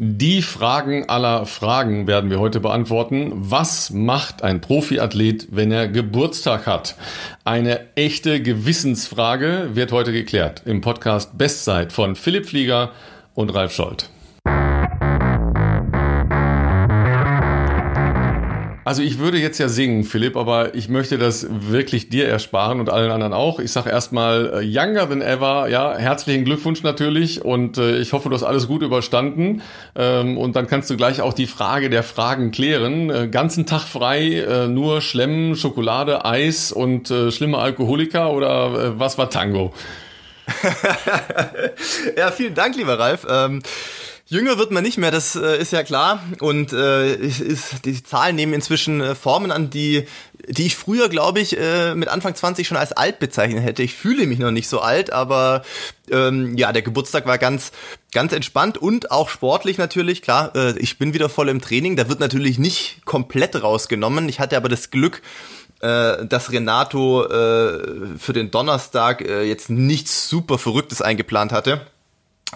Die Fragen aller Fragen werden wir heute beantworten. Was macht ein Profiathlet, wenn er Geburtstag hat? Eine echte Gewissensfrage wird heute geklärt im Podcast Bestzeit von Philipp Flieger und Ralf Scholz. Also ich würde jetzt ja singen, Philipp, aber ich möchte das wirklich dir ersparen und allen anderen auch. Ich sage erstmal äh, Younger than ever, ja, herzlichen Glückwunsch natürlich und äh, ich hoffe, du hast alles gut überstanden ähm, und dann kannst du gleich auch die Frage der Fragen klären. Äh, ganzen Tag frei, äh, nur Schlemmen, Schokolade, Eis und äh, schlimme Alkoholiker oder äh, was war Tango? ja, vielen Dank, lieber Ralf. Ähm Jünger wird man nicht mehr, das äh, ist ja klar. Und äh, ist, die Zahlen nehmen inzwischen äh, Formen an, die, die ich früher, glaube ich, äh, mit Anfang 20 schon als alt bezeichnet hätte. Ich fühle mich noch nicht so alt, aber ähm, ja, der Geburtstag war ganz, ganz entspannt und auch sportlich natürlich. Klar, äh, ich bin wieder voll im Training. Da wird natürlich nicht komplett rausgenommen. Ich hatte aber das Glück, äh, dass Renato äh, für den Donnerstag äh, jetzt nichts super Verrücktes eingeplant hatte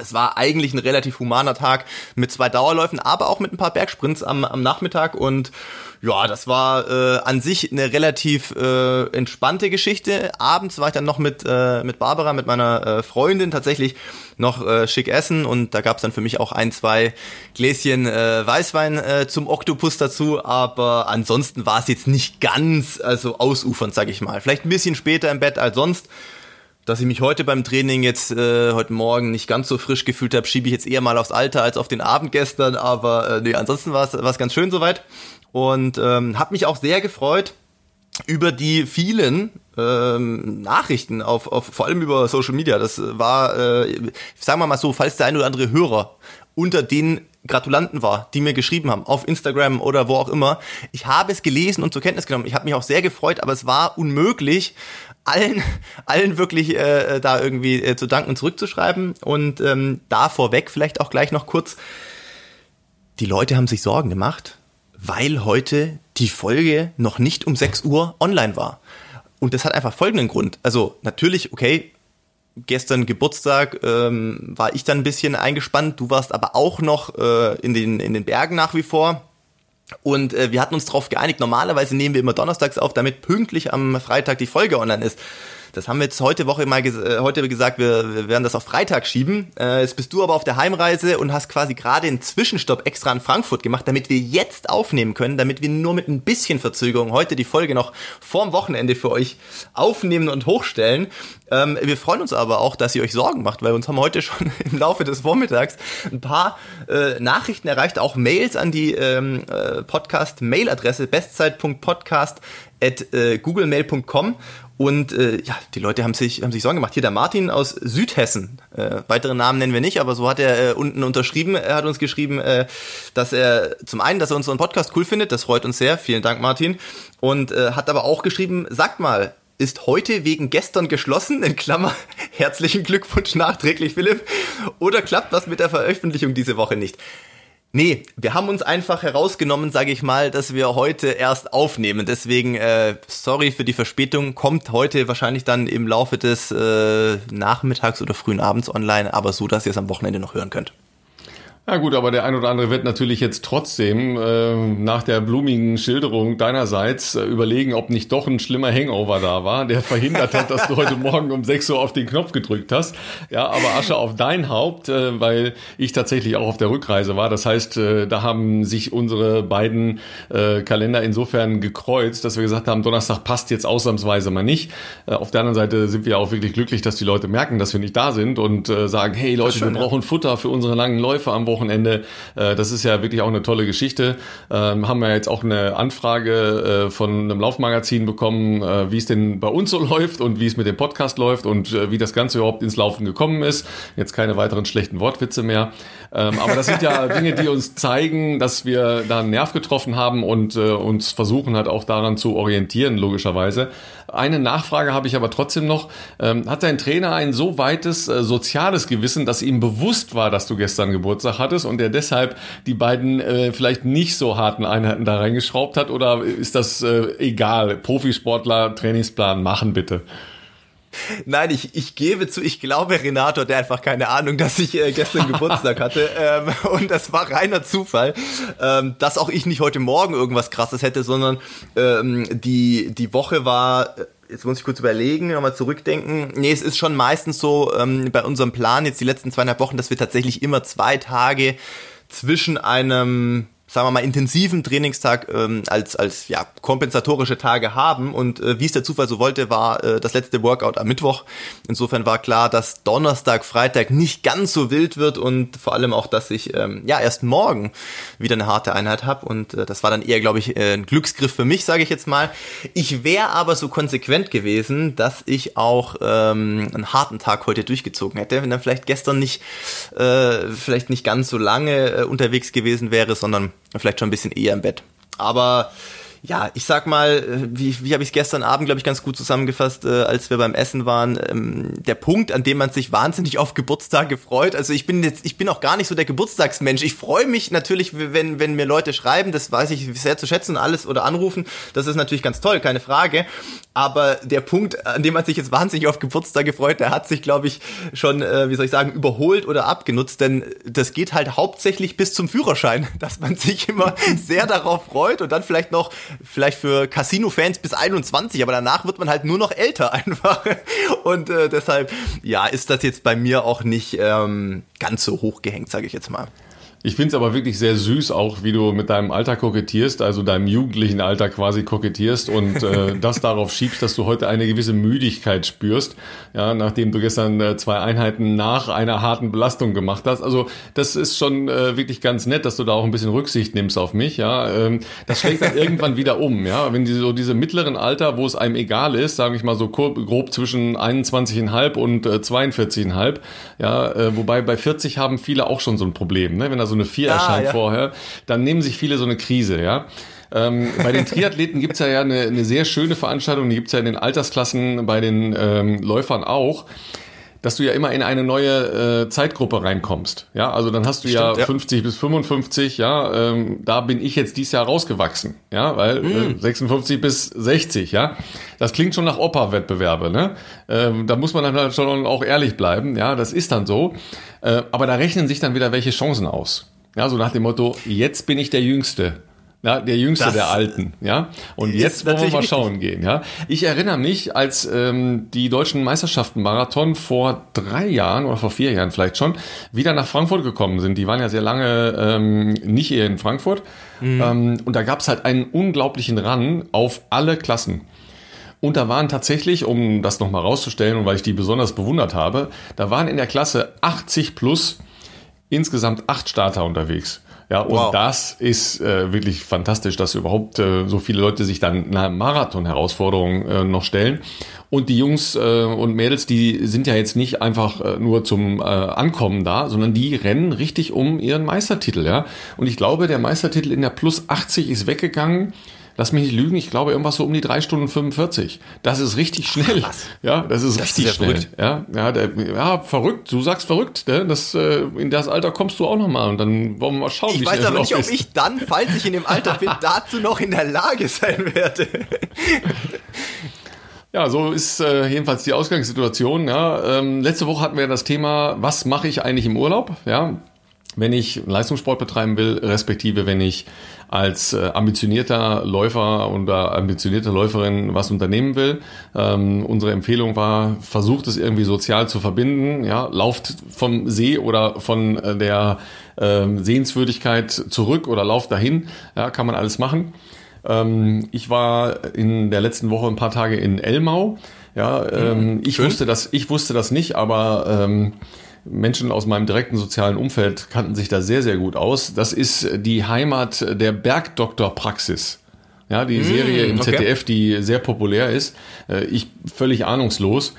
es war eigentlich ein relativ humaner Tag mit zwei Dauerläufen, aber auch mit ein paar Bergsprints am, am Nachmittag und ja, das war äh, an sich eine relativ äh, entspannte Geschichte. Abends war ich dann noch mit, äh, mit Barbara, mit meiner äh, Freundin tatsächlich noch äh, schick essen und da gab's dann für mich auch ein, zwei Gläschen äh, Weißwein äh, zum Oktopus dazu, aber ansonsten war es jetzt nicht ganz also ausufernd, sag ich mal. Vielleicht ein bisschen später im Bett als sonst dass ich mich heute beim Training jetzt äh, heute Morgen nicht ganz so frisch gefühlt habe, schiebe ich jetzt eher mal aufs Alter als auf den Abend gestern. Aber äh, nee, ansonsten war es ganz schön soweit und ähm, habe mich auch sehr gefreut über die vielen ähm, Nachrichten auf, auf vor allem über Social Media. Das war, äh, sagen wir mal so, falls der ein oder andere Hörer unter den Gratulanten war, die mir geschrieben haben, auf Instagram oder wo auch immer. Ich habe es gelesen und zur Kenntnis genommen. Ich habe mich auch sehr gefreut, aber es war unmöglich, allen, allen wirklich äh, da irgendwie äh, zu danken und zurückzuschreiben. Und ähm, da vorweg vielleicht auch gleich noch kurz, die Leute haben sich Sorgen gemacht, weil heute die Folge noch nicht um 6 Uhr online war. Und das hat einfach folgenden Grund. Also natürlich, okay, gestern Geburtstag ähm, war ich dann ein bisschen eingespannt, du warst aber auch noch äh, in, den, in den Bergen nach wie vor. Und äh, wir hatten uns darauf geeinigt, normalerweise nehmen wir immer donnerstags auf, damit pünktlich am Freitag die Folge online ist. Das haben wir jetzt heute Woche mal ges äh, heute gesagt, wir, wir werden das auf Freitag schieben. Äh, jetzt bist du aber auf der Heimreise und hast quasi gerade einen Zwischenstopp extra in Frankfurt gemacht, damit wir jetzt aufnehmen können, damit wir nur mit ein bisschen Verzögerung heute die Folge noch vorm Wochenende für euch aufnehmen und hochstellen. Ähm, wir freuen uns aber auch, dass ihr euch Sorgen macht, weil uns haben heute schon im Laufe des Vormittags ein paar äh, Nachrichten erreicht, auch Mails an die ähm, äh, Podcast-Mail-Adresse bestzeit.podcast at äh, googlemail.com und äh, ja, die Leute haben sich, haben sich Sorgen gemacht. Hier der Martin aus Südhessen. Äh, weitere Namen nennen wir nicht, aber so hat er äh, unten unterschrieben. Er hat uns geschrieben, äh, dass er zum einen, dass er unseren Podcast cool findet. Das freut uns sehr. Vielen Dank, Martin. Und äh, hat aber auch geschrieben, sagt mal, ist heute wegen gestern geschlossen, in Klammer, herzlichen Glückwunsch nachträglich, Philipp, oder klappt was mit der Veröffentlichung diese Woche nicht? Nee, wir haben uns einfach herausgenommen, sage ich mal, dass wir heute erst aufnehmen. Deswegen, äh, sorry für die Verspätung, kommt heute wahrscheinlich dann im Laufe des äh, Nachmittags oder frühen Abends online, aber so, dass ihr es am Wochenende noch hören könnt. Ja gut, aber der ein oder andere wird natürlich jetzt trotzdem äh, nach der blumigen Schilderung deinerseits äh, überlegen, ob nicht doch ein schlimmer Hangover da war, der verhindert hat, dass du heute Morgen um 6 Uhr auf den Knopf gedrückt hast. Ja, aber Asche auf dein Haupt, äh, weil ich tatsächlich auch auf der Rückreise war. Das heißt, äh, da haben sich unsere beiden äh, Kalender insofern gekreuzt, dass wir gesagt haben, Donnerstag passt jetzt ausnahmsweise mal nicht. Äh, auf der anderen Seite sind wir auch wirklich glücklich, dass die Leute merken, dass wir nicht da sind und äh, sagen, hey Leute, schön, wir brauchen ja. Futter für unsere langen Läufe am Wochenende. Äh, das ist ja wirklich auch eine tolle Geschichte. Ähm, haben wir jetzt auch eine Anfrage äh, von einem Laufmagazin bekommen, äh, wie es denn bei uns so läuft und wie es mit dem Podcast läuft und wie das Ganze überhaupt ins Laufen gekommen ist. Jetzt keine weiteren schlechten Wortwitze mehr. Ähm, aber das sind ja Dinge, die uns zeigen, dass wir da einen Nerv getroffen haben und uns versuchen halt auch daran zu orientieren, logischerweise. Eine Nachfrage habe ich aber trotzdem noch. Ähm, hat dein Trainer ein so weites soziales Gewissen, dass ihm bewusst war, dass du gestern Geburtstag hattest und der deshalb die beiden äh, vielleicht nicht so harten Einheiten da reingeschraubt hat? Oder ist das äh, egal? Profisportler, Trainingsplan machen bitte. Nein, ich, ich gebe zu, ich glaube, Renato hat einfach keine Ahnung, dass ich äh, gestern Geburtstag hatte. Ähm, und das war reiner Zufall, ähm, dass auch ich nicht heute Morgen irgendwas krasses hätte, sondern ähm, die, die Woche war äh, jetzt muss ich kurz überlegen, nochmal zurückdenken. Nee, es ist schon meistens so ähm, bei unserem Plan jetzt die letzten zweieinhalb Wochen, dass wir tatsächlich immer zwei Tage zwischen einem sagen wir mal, intensiven Trainingstag ähm, als, als ja, kompensatorische Tage haben. Und äh, wie es der Zufall so wollte, war äh, das letzte Workout am Mittwoch. Insofern war klar, dass Donnerstag, Freitag nicht ganz so wild wird und vor allem auch, dass ich ähm, ja erst morgen wieder eine harte Einheit habe. Und äh, das war dann eher, glaube ich, äh, ein Glücksgriff für mich, sage ich jetzt mal. Ich wäre aber so konsequent gewesen, dass ich auch ähm, einen harten Tag heute durchgezogen hätte, wenn dann vielleicht gestern nicht, äh, vielleicht nicht ganz so lange äh, unterwegs gewesen wäre, sondern vielleicht schon ein bisschen eher im Bett. Aber ja, ich sag mal, äh, wie, wie habe ich es gestern Abend, glaube ich, ganz gut zusammengefasst, äh, als wir beim Essen waren. Ähm, der Punkt, an dem man sich wahnsinnig auf Geburtstage freut. Also ich bin jetzt, ich bin auch gar nicht so der Geburtstagsmensch. Ich freue mich natürlich, wenn, wenn mir Leute schreiben, das weiß ich sehr zu schätzen, alles oder anrufen. Das ist natürlich ganz toll, keine Frage. Aber der Punkt, an dem man sich jetzt wahnsinnig auf Geburtstage freut, der hat sich, glaube ich, schon, äh, wie soll ich sagen, überholt oder abgenutzt. Denn das geht halt hauptsächlich bis zum Führerschein, dass man sich immer sehr darauf freut und dann vielleicht noch vielleicht für Casino-Fans bis 21, aber danach wird man halt nur noch älter einfach. Und äh, deshalb, ja, ist das jetzt bei mir auch nicht ähm, ganz so hoch gehängt, sage ich jetzt mal. Ich finde es aber wirklich sehr süß, auch wie du mit deinem Alter kokettierst, also deinem jugendlichen Alter quasi kokettierst und äh, das darauf schiebst, dass du heute eine gewisse Müdigkeit spürst, ja, nachdem du gestern äh, zwei Einheiten nach einer harten Belastung gemacht hast. Also das ist schon äh, wirklich ganz nett, dass du da auch ein bisschen Rücksicht nimmst auf mich, ja. Ähm, das schlägt dann irgendwann wieder um, ja. Wenn die, so diese mittleren Alter, wo es einem egal ist, sage ich mal so grob zwischen 21,5 und äh, 42,5, ja, äh, wobei bei 40 haben viele auch schon so ein Problem, ne? Wenn das so eine 4 ah, erscheint ja. vorher, dann nehmen sich viele so eine Krise, ja. Ähm, bei den Triathleten gibt's ja, ja eine, eine sehr schöne Veranstaltung, die gibt's ja in den Altersklassen bei den ähm, Läufern auch dass du ja immer in eine neue äh, Zeitgruppe reinkommst. Ja, also dann hast du Stimmt, ja, ja 50 bis 55, ja, ähm, da bin ich jetzt dieses Jahr rausgewachsen, ja, weil mm. äh, 56 bis 60, ja. Das klingt schon nach Opa-Wettbewerbe, ne? Ähm, da muss man dann halt schon auch ehrlich bleiben, ja, das ist dann so. Äh, aber da rechnen sich dann wieder welche Chancen aus. Ja, so nach dem Motto, jetzt bin ich der Jüngste. Ja, der jüngste das der Alten, ja. Und jetzt wollen wir mal schauen gehen, ja. Ich erinnere mich, als ähm, die deutschen Meisterschaften Marathon vor drei Jahren oder vor vier Jahren vielleicht schon wieder nach Frankfurt gekommen sind. Die waren ja sehr lange ähm, nicht eher in Frankfurt. Mhm. Ähm, und da gab's halt einen unglaublichen Run auf alle Klassen. Und da waren tatsächlich, um das nochmal rauszustellen und weil ich die besonders bewundert habe, da waren in der Klasse 80 plus insgesamt acht Starter unterwegs. Ja, und wow. das ist äh, wirklich fantastisch, dass überhaupt äh, so viele Leute sich dann einer Marathon-Herausforderung äh, noch stellen. Und die Jungs äh, und Mädels, die sind ja jetzt nicht einfach äh, nur zum äh, Ankommen da, sondern die rennen richtig um ihren Meistertitel, ja. Und ich glaube, der Meistertitel in der Plus 80 ist weggegangen lass mich nicht lügen, ich glaube irgendwas so um die drei Stunden 45. Das ist richtig schnell. Ach, ja, das ist das richtig ist schnell. Verrückt. Ja, ja, der, ja, verrückt. Du sagst verrückt. Ne? Das, äh, in das Alter kommst du auch noch mal und dann wollen wir mal schauen, ich wie weiß aber nicht, ob ich dann, falls ich in dem Alter bin, dazu noch in der Lage sein werde. Ja, so ist äh, jedenfalls die Ausgangssituation. Ja. Ähm, letzte Woche hatten wir das Thema, was mache ich eigentlich im Urlaub? Ja, wenn ich Leistungssport betreiben will, respektive wenn ich als äh, ambitionierter Läufer oder ambitionierte Läuferin was unternehmen will. Ähm, unsere Empfehlung war, versucht es irgendwie sozial zu verbinden. Ja, lauft vom See oder von äh, der äh, Sehenswürdigkeit zurück oder lauft dahin. Ja, kann man alles machen. Ähm, ich war in der letzten Woche ein paar Tage in Elmau. Ja, ähm, mhm, ich wusste das, ich wusste das nicht, aber ähm, Menschen aus meinem direkten sozialen Umfeld kannten sich da sehr, sehr gut aus. Das ist die Heimat der Bergdoktorpraxis. Ja, die mm, Serie im okay. ZDF, die sehr populär ist. Äh, ich völlig ahnungslos.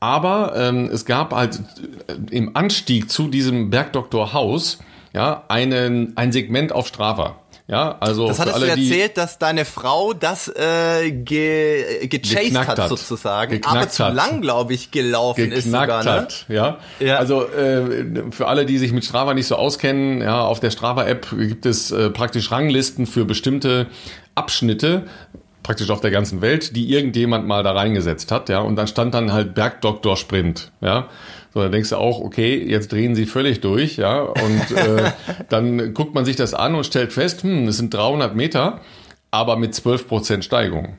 Aber ähm, es gab halt äh, im Anstieg zu diesem Bergdoktorhaus ja, einen, ein Segment auf Strava. Ja, also das hattest alle, du erzählt, dass deine Frau das äh, ge, gechased hat, hat, sozusagen, geknackt aber zu lang, glaube ich, gelaufen geknackt ist sogar. Ne? Hat, ja. ja. Also äh, für alle, die sich mit Strava nicht so auskennen, ja, auf der Strava-App gibt es äh, praktisch Ranglisten für bestimmte Abschnitte praktisch auf der ganzen Welt, die irgendjemand mal da reingesetzt hat, ja. Und dann stand dann halt Bergdoktor Sprint, ja. So, dann denkst du auch, okay, jetzt drehen sie völlig durch, ja. Und äh, dann guckt man sich das an und stellt fest, hm, es sind 300 Meter, aber mit 12 Prozent Steigung.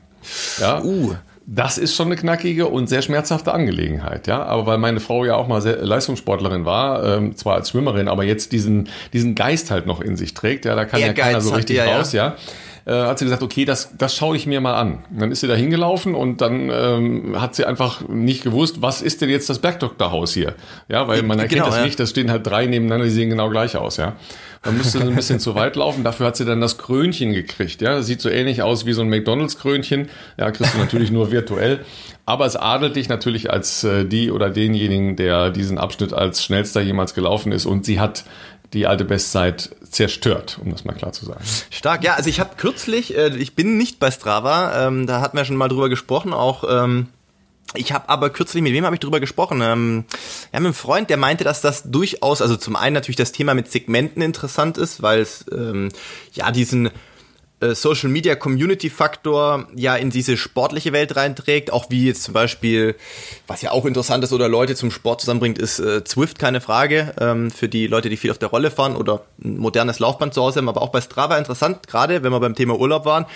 Ja. Uh. Das ist schon eine knackige und sehr schmerzhafte Angelegenheit, ja. Aber weil meine Frau ja auch mal sehr Leistungssportlerin war, ähm, zwar als Schwimmerin, aber jetzt diesen, diesen Geist halt noch in sich trägt, ja, da kann Ehrgeiz ja keiner so richtig raus, ja. ja äh, hat sie gesagt, okay, das, das schaue ich mir mal an. Und dann ist sie da hingelaufen und dann ähm, hat sie einfach nicht gewusst, was ist denn jetzt das Bergdoktorhaus hier? Ja, weil man erkennt genau, das ja. nicht, da stehen halt drei nebeneinander, die sehen genau gleich aus, ja. Dann müsste sie ein bisschen zu weit laufen. Dafür hat sie dann das Krönchen gekriegt. Ja, das sieht so ähnlich aus wie so ein McDonalds-Krönchen. Ja, kriegst du natürlich nur virtuell. Aber es adelt dich natürlich als äh, die oder denjenigen, der diesen Abschnitt als schnellster jemals gelaufen ist. Und sie hat die alte Bestzeit zerstört, um das mal klar zu sagen. Stark, ja, also ich habe kürzlich, äh, ich bin nicht bei Strava, ähm, da hatten wir schon mal drüber gesprochen, auch ähm, ich habe aber kürzlich, mit wem habe ich drüber gesprochen? Ähm, ja, mit einem Freund, der meinte, dass das durchaus, also zum einen natürlich das Thema mit Segmenten interessant ist, weil es ähm, ja diesen äh, Social Media Community Faktor ja in diese sportliche Welt reinträgt, auch wie jetzt zum Beispiel, was ja auch interessant ist oder Leute zum Sport zusammenbringt, ist äh, Zwift keine Frage ähm, für die Leute, die viel auf der Rolle fahren oder ein modernes Laufband zu Hause haben, aber auch bei Strava interessant, gerade wenn wir beim Thema Urlaub waren.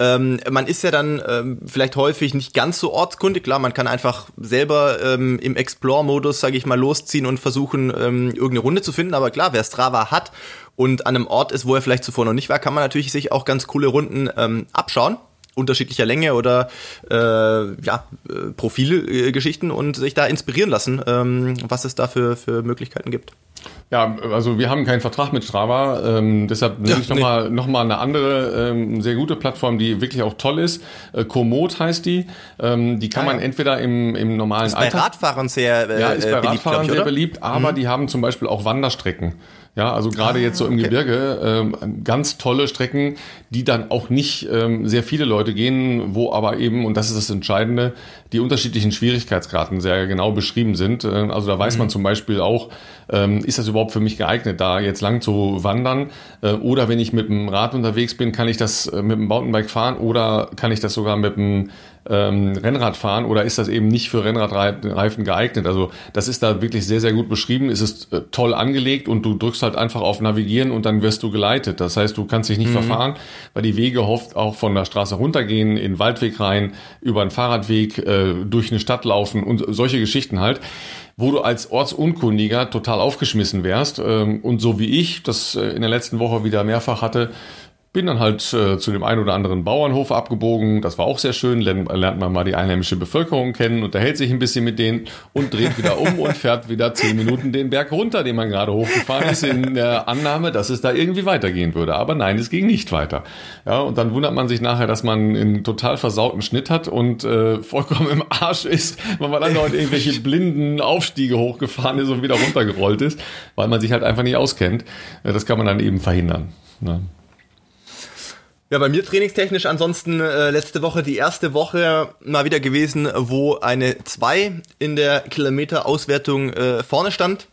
Ähm, man ist ja dann ähm, vielleicht häufig nicht ganz so ortskundig. Klar, man kann einfach selber ähm, im Explore-Modus, sage ich mal, losziehen und versuchen, ähm, irgendeine Runde zu finden. Aber klar, wer Strava hat und an einem Ort ist, wo er vielleicht zuvor noch nicht war, kann man natürlich sich auch ganz coole Runden ähm, abschauen unterschiedlicher Länge oder äh, ja, äh, Profilgeschichten und sich da inspirieren lassen, ähm, was es da für, für Möglichkeiten gibt. Ja, also wir haben keinen Vertrag mit Strava, ähm, deshalb nehme ja, ich nochmal nee. noch mal eine andere ähm, sehr gute Plattform, die wirklich auch toll ist. Äh, Komoot heißt die. Ähm, die kann ah, man entweder im, im normalen ist bei Radfahrern sehr äh, ja, ist bei beliebt, Radfahrern ich, sehr beliebt, aber mhm. die haben zum Beispiel auch Wanderstrecken. Ja, also gerade ah, jetzt so im okay. Gebirge ähm, ganz tolle Strecken, die dann auch nicht ähm, sehr viele Leute gehen, wo aber eben, und das ist das Entscheidende, die unterschiedlichen Schwierigkeitsgraden sehr genau beschrieben sind. Äh, also da weiß mhm. man zum Beispiel auch, ähm, ist das überhaupt für mich geeignet, da jetzt lang zu wandern? Äh, oder wenn ich mit dem Rad unterwegs bin, kann ich das äh, mit dem Mountainbike fahren oder kann ich das sogar mit dem ähm, Rennrad fahren oder ist das eben nicht für Rennradreifen geeignet? Also das ist da wirklich sehr, sehr gut beschrieben. Es ist äh, toll angelegt und du drückst halt einfach auf Navigieren und dann wirst du geleitet. Das heißt, du kannst dich nicht mhm. verfahren, weil die Wege oft auch von der Straße runtergehen, in den Waldweg rein, über einen Fahrradweg, äh, durch eine Stadt laufen und solche Geschichten halt wo du als Ortsunkundiger total aufgeschmissen wärst. Ähm, und so wie ich das äh, in der letzten Woche wieder mehrfach hatte, bin dann halt äh, zu dem einen oder anderen Bauernhof abgebogen. Das war auch sehr schön. Lernt, lernt man mal die einheimische Bevölkerung kennen, unterhält sich ein bisschen mit denen und dreht wieder um und fährt wieder zehn Minuten den Berg runter, den man gerade hochgefahren ist, in der Annahme, dass es da irgendwie weitergehen würde. Aber nein, es ging nicht weiter. Ja, und dann wundert man sich nachher, dass man einen total versauten Schnitt hat und äh, vollkommen im Arsch ist, weil man dann dort irgendwelche blinden Aufstiege hochgefahren ist und wieder runtergerollt ist, weil man sich halt einfach nicht auskennt. Das kann man dann eben verhindern. Ja. Ja, bei mir trainingstechnisch ansonsten äh, letzte Woche die erste Woche mal wieder gewesen, wo eine 2 in der Kilometerauswertung äh, vorne stand.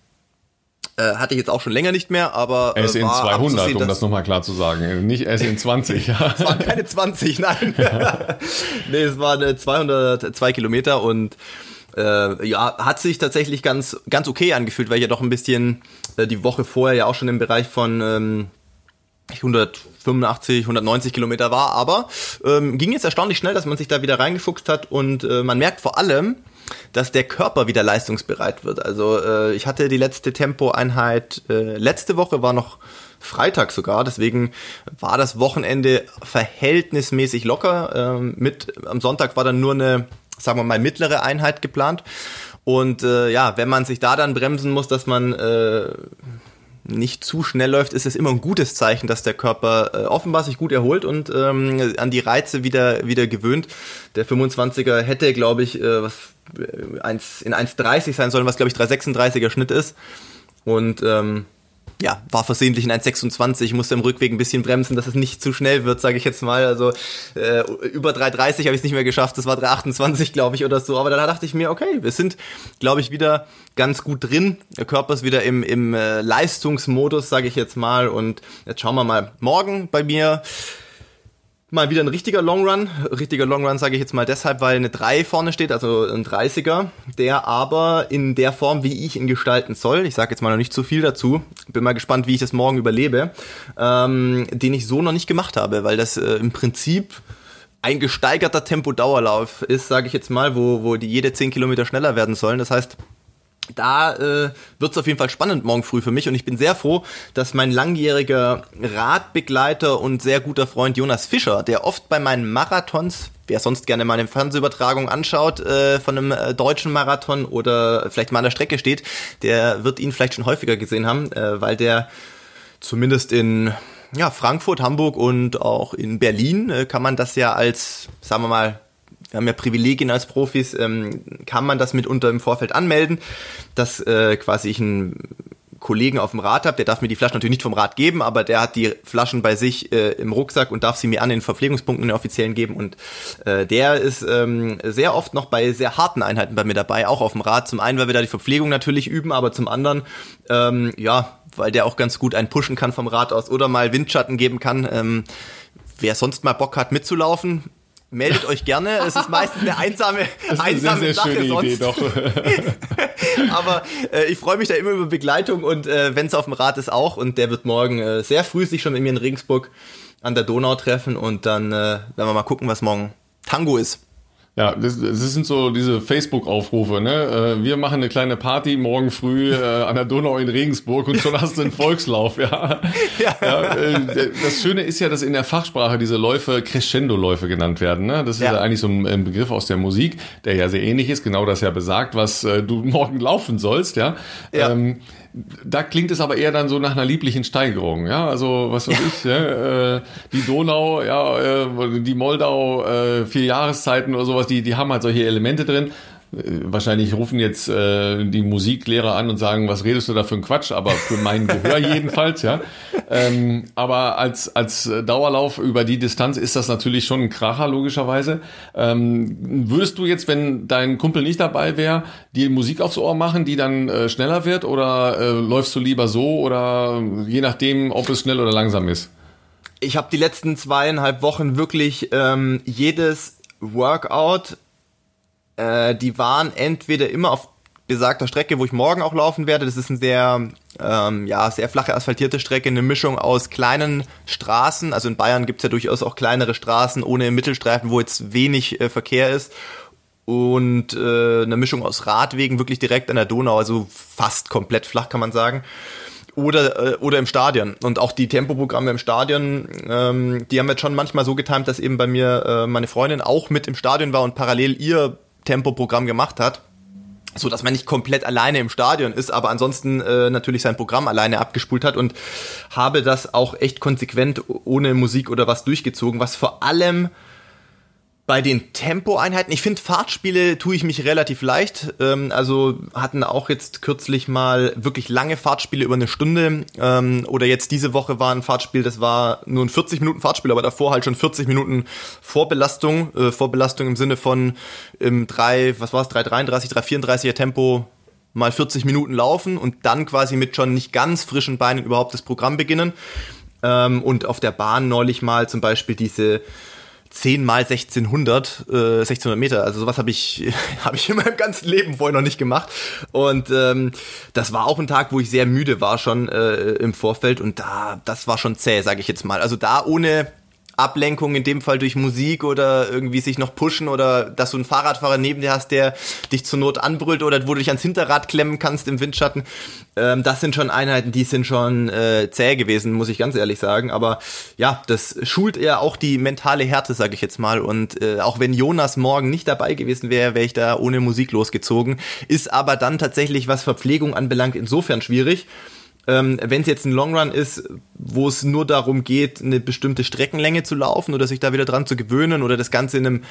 Äh, hatte ich jetzt auch schon länger nicht mehr, aber. Äh, SN 200, um das nochmal klar zu sagen. Nicht SN 20. Ja. es waren keine 20, nein. nee, es waren äh, 202 Kilometer und äh, ja, hat sich tatsächlich ganz, ganz okay angefühlt, weil ich ja doch ein bisschen äh, die Woche vorher ja auch schon im Bereich von ähm, 185, 190 Kilometer war, aber ähm, ging jetzt erstaunlich schnell, dass man sich da wieder reingefuchst hat und äh, man merkt vor allem, dass der Körper wieder leistungsbereit wird. Also äh, ich hatte die letzte Tempoeinheit äh, letzte Woche, war noch Freitag sogar, deswegen war das Wochenende verhältnismäßig locker. Ähm, mit am Sonntag war dann nur eine, sagen wir mal, mittlere Einheit geplant. Und äh, ja, wenn man sich da dann bremsen muss, dass man äh, nicht zu schnell läuft, ist es immer ein gutes Zeichen, dass der Körper äh, offenbar sich gut erholt und ähm, an die Reize wieder, wieder gewöhnt. Der 25er hätte, glaube ich, äh, was, äh, 1, in 1,30 sein sollen, was, glaube ich, 3,36er Schnitt ist. Und ähm, ja, war versehentlich in 1,26, musste im Rückweg ein bisschen bremsen, dass es nicht zu schnell wird, sage ich jetzt mal. Also äh, über 3,30 habe ich es nicht mehr geschafft, das war 3,28, glaube ich, oder so. Aber da dachte ich mir, okay, wir sind, glaube ich, wieder ganz gut drin. Der Körper ist wieder im, im äh, Leistungsmodus, sage ich jetzt mal. Und jetzt schauen wir mal morgen bei mir mal wieder ein richtiger Long Run. Richtiger Long Run sage ich jetzt mal deshalb, weil eine 3 vorne steht, also ein 30er, der aber in der Form, wie ich ihn gestalten soll, ich sage jetzt mal noch nicht zu viel dazu, bin mal gespannt, wie ich das morgen überlebe, ähm, den ich so noch nicht gemacht habe, weil das äh, im Prinzip ein gesteigerter Tempo-Dauerlauf ist, sage ich jetzt mal, wo, wo die jede 10 Kilometer schneller werden sollen. Das heißt, da äh, wird es auf jeden Fall spannend morgen früh für mich und ich bin sehr froh, dass mein langjähriger Radbegleiter und sehr guter Freund Jonas Fischer, der oft bei meinen Marathons, wer sonst gerne mal eine Fernsehübertragung anschaut äh, von einem äh, deutschen Marathon oder vielleicht mal an der Strecke steht, der wird ihn vielleicht schon häufiger gesehen haben, äh, weil der zumindest in ja, Frankfurt, Hamburg und auch in Berlin äh, kann man das ja als, sagen wir mal, wir haben ja Privilegien als Profis, ähm, kann man das mitunter im Vorfeld anmelden, dass äh, quasi ich einen Kollegen auf dem Rad habe, der darf mir die Flaschen natürlich nicht vom Rad geben, aber der hat die Flaschen bei sich äh, im Rucksack und darf sie mir an den Verpflegungspunkten in den offiziellen geben und äh, der ist ähm, sehr oft noch bei sehr harten Einheiten bei mir dabei, auch auf dem Rad. Zum einen, weil wir da die Verpflegung natürlich üben, aber zum anderen, ähm, ja, weil der auch ganz gut einen pushen kann vom Rad aus oder mal Windschatten geben kann. Ähm, wer sonst mal Bock hat mitzulaufen, meldet euch gerne. Es ist meistens eine einsame, das ist eine einsame sehr, sehr Sache schöne sonst. Idee, doch. Aber äh, ich freue mich da immer über Begleitung und äh, wenn es auf dem Rad ist auch. Und der wird morgen äh, sehr früh sich schon mit mir in Regensburg an der Donau treffen und dann äh, werden wir mal gucken, was morgen Tango ist. Ja, das, das sind so diese Facebook-Aufrufe, ne? Äh, wir machen eine kleine Party morgen früh äh, an der Donau in Regensburg und schon hast du einen Volkslauf, ja. ja. ja äh, das Schöne ist ja, dass in der Fachsprache diese Läufe Crescendo-Läufe genannt werden. Ne? Das ist ja. ja eigentlich so ein, Begriff aus der Musik, der ja sehr ähnlich ist, genau das ja besagt, was äh, du morgen laufen sollst, ja. ja. Ähm, da klingt es aber eher dann so nach einer lieblichen Steigerung, ja, also was weiß ich, ja, äh, die Donau, ja, äh, die Moldau, äh, vier Jahreszeiten oder sowas, die, die haben halt solche Elemente drin wahrscheinlich rufen jetzt äh, die Musiklehrer an und sagen, was redest du da für ein Quatsch, aber für mein Gehör jedenfalls, ja. Ähm, aber als, als Dauerlauf über die Distanz ist das natürlich schon ein Kracher, logischerweise. Ähm, würdest du jetzt, wenn dein Kumpel nicht dabei wäre, die Musik aufs Ohr machen, die dann äh, schneller wird oder äh, läufst du lieber so oder je nachdem, ob es schnell oder langsam ist? Ich habe die letzten zweieinhalb Wochen wirklich ähm, jedes Workout äh, die waren entweder immer auf besagter Strecke, wo ich morgen auch laufen werde. Das ist eine sehr, ähm, ja, sehr flache asphaltierte Strecke, eine Mischung aus kleinen Straßen. Also in Bayern gibt's ja durchaus auch kleinere Straßen ohne Mittelstreifen, wo jetzt wenig äh, Verkehr ist. Und äh, eine Mischung aus Radwegen, wirklich direkt an der Donau, also fast komplett flach, kann man sagen oder, äh, oder im Stadion. Und auch die Tempoprogramme im Stadion, ähm, die haben jetzt schon manchmal so getimt, dass eben bei mir äh, meine Freundin auch mit im Stadion war und parallel ihr Tempoprogramm gemacht hat so dass man nicht komplett alleine im Stadion ist, aber ansonsten äh, natürlich sein Programm alleine abgespult hat und habe das auch echt konsequent ohne Musik oder was durchgezogen, was vor allem bei den Tempoeinheiten, ich finde Fahrtspiele tue ich mich relativ leicht. Ähm, also hatten auch jetzt kürzlich mal wirklich lange Fahrtspiele über eine Stunde. Ähm, oder jetzt diese Woche war ein Fahrtspiel, das war nur ein 40 Minuten Fahrtspiel, aber davor halt schon 40 Minuten Vorbelastung. Äh, Vorbelastung im Sinne von im 3, was war es, 333, 334er Tempo mal 40 Minuten laufen und dann quasi mit schon nicht ganz frischen Beinen überhaupt das Programm beginnen. Ähm, und auf der Bahn neulich mal zum Beispiel diese 10 mal 1600, äh, 1600 Meter. Also sowas habe ich, hab ich in meinem ganzen Leben vorher noch nicht gemacht. Und ähm, das war auch ein Tag, wo ich sehr müde war schon äh, im Vorfeld. Und da, das war schon zäh, sage ich jetzt mal. Also da ohne Ablenkung, in dem Fall durch Musik oder irgendwie sich noch pushen oder dass du einen Fahrradfahrer neben dir hast, der dich zur Not anbrüllt oder wo du dich ans Hinterrad klemmen kannst im Windschatten. Ähm, das sind schon Einheiten, die sind schon äh, zäh gewesen, muss ich ganz ehrlich sagen. Aber ja, das schult eher auch die mentale Härte, sage ich jetzt mal. Und äh, auch wenn Jonas morgen nicht dabei gewesen wäre, wäre ich da ohne Musik losgezogen. Ist aber dann tatsächlich, was Verpflegung anbelangt, insofern schwierig ähm, wenn es jetzt ein Long Run ist, wo es nur darum geht, eine bestimmte Streckenlänge zu laufen oder sich da wieder dran zu gewöhnen oder das Ganze in einem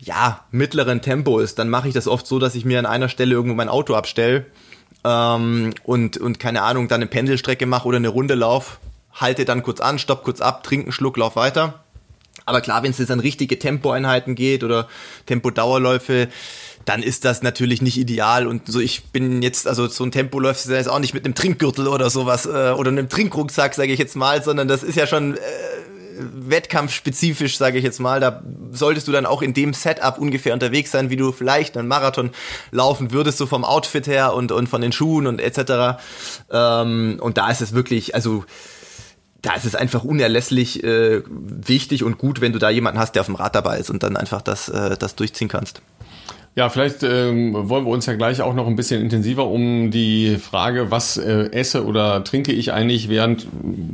ja, mittleren Tempo ist, dann mache ich das oft so, dass ich mir an einer Stelle irgendwo mein Auto abstelle ähm, und, und keine Ahnung, dann eine Pendelstrecke mache oder eine Runde lauf, halte dann kurz an, stopp kurz ab, trinke einen Schluck, lauf weiter. Aber klar, wenn es jetzt an richtige Tempoeinheiten geht oder Tempodauerläufe, dann ist das natürlich nicht ideal. Und so, ich bin jetzt, also so ein Tempo läuft jetzt auch nicht mit einem Trinkgürtel oder sowas äh, oder einem Trinkrucksack, sage ich jetzt mal, sondern das ist ja schon äh, wettkampfspezifisch, sage ich jetzt mal. Da solltest du dann auch in dem Setup ungefähr unterwegs sein, wie du vielleicht einen Marathon laufen würdest, so vom Outfit her und, und von den Schuhen und etc. Ähm, und da ist es wirklich, also da ist es einfach unerlässlich äh, wichtig und gut, wenn du da jemanden hast, der auf dem Rad dabei ist und dann einfach das, äh, das durchziehen kannst. Ja, vielleicht ähm, wollen wir uns ja gleich auch noch ein bisschen intensiver um die Frage, was äh, esse oder trinke ich eigentlich während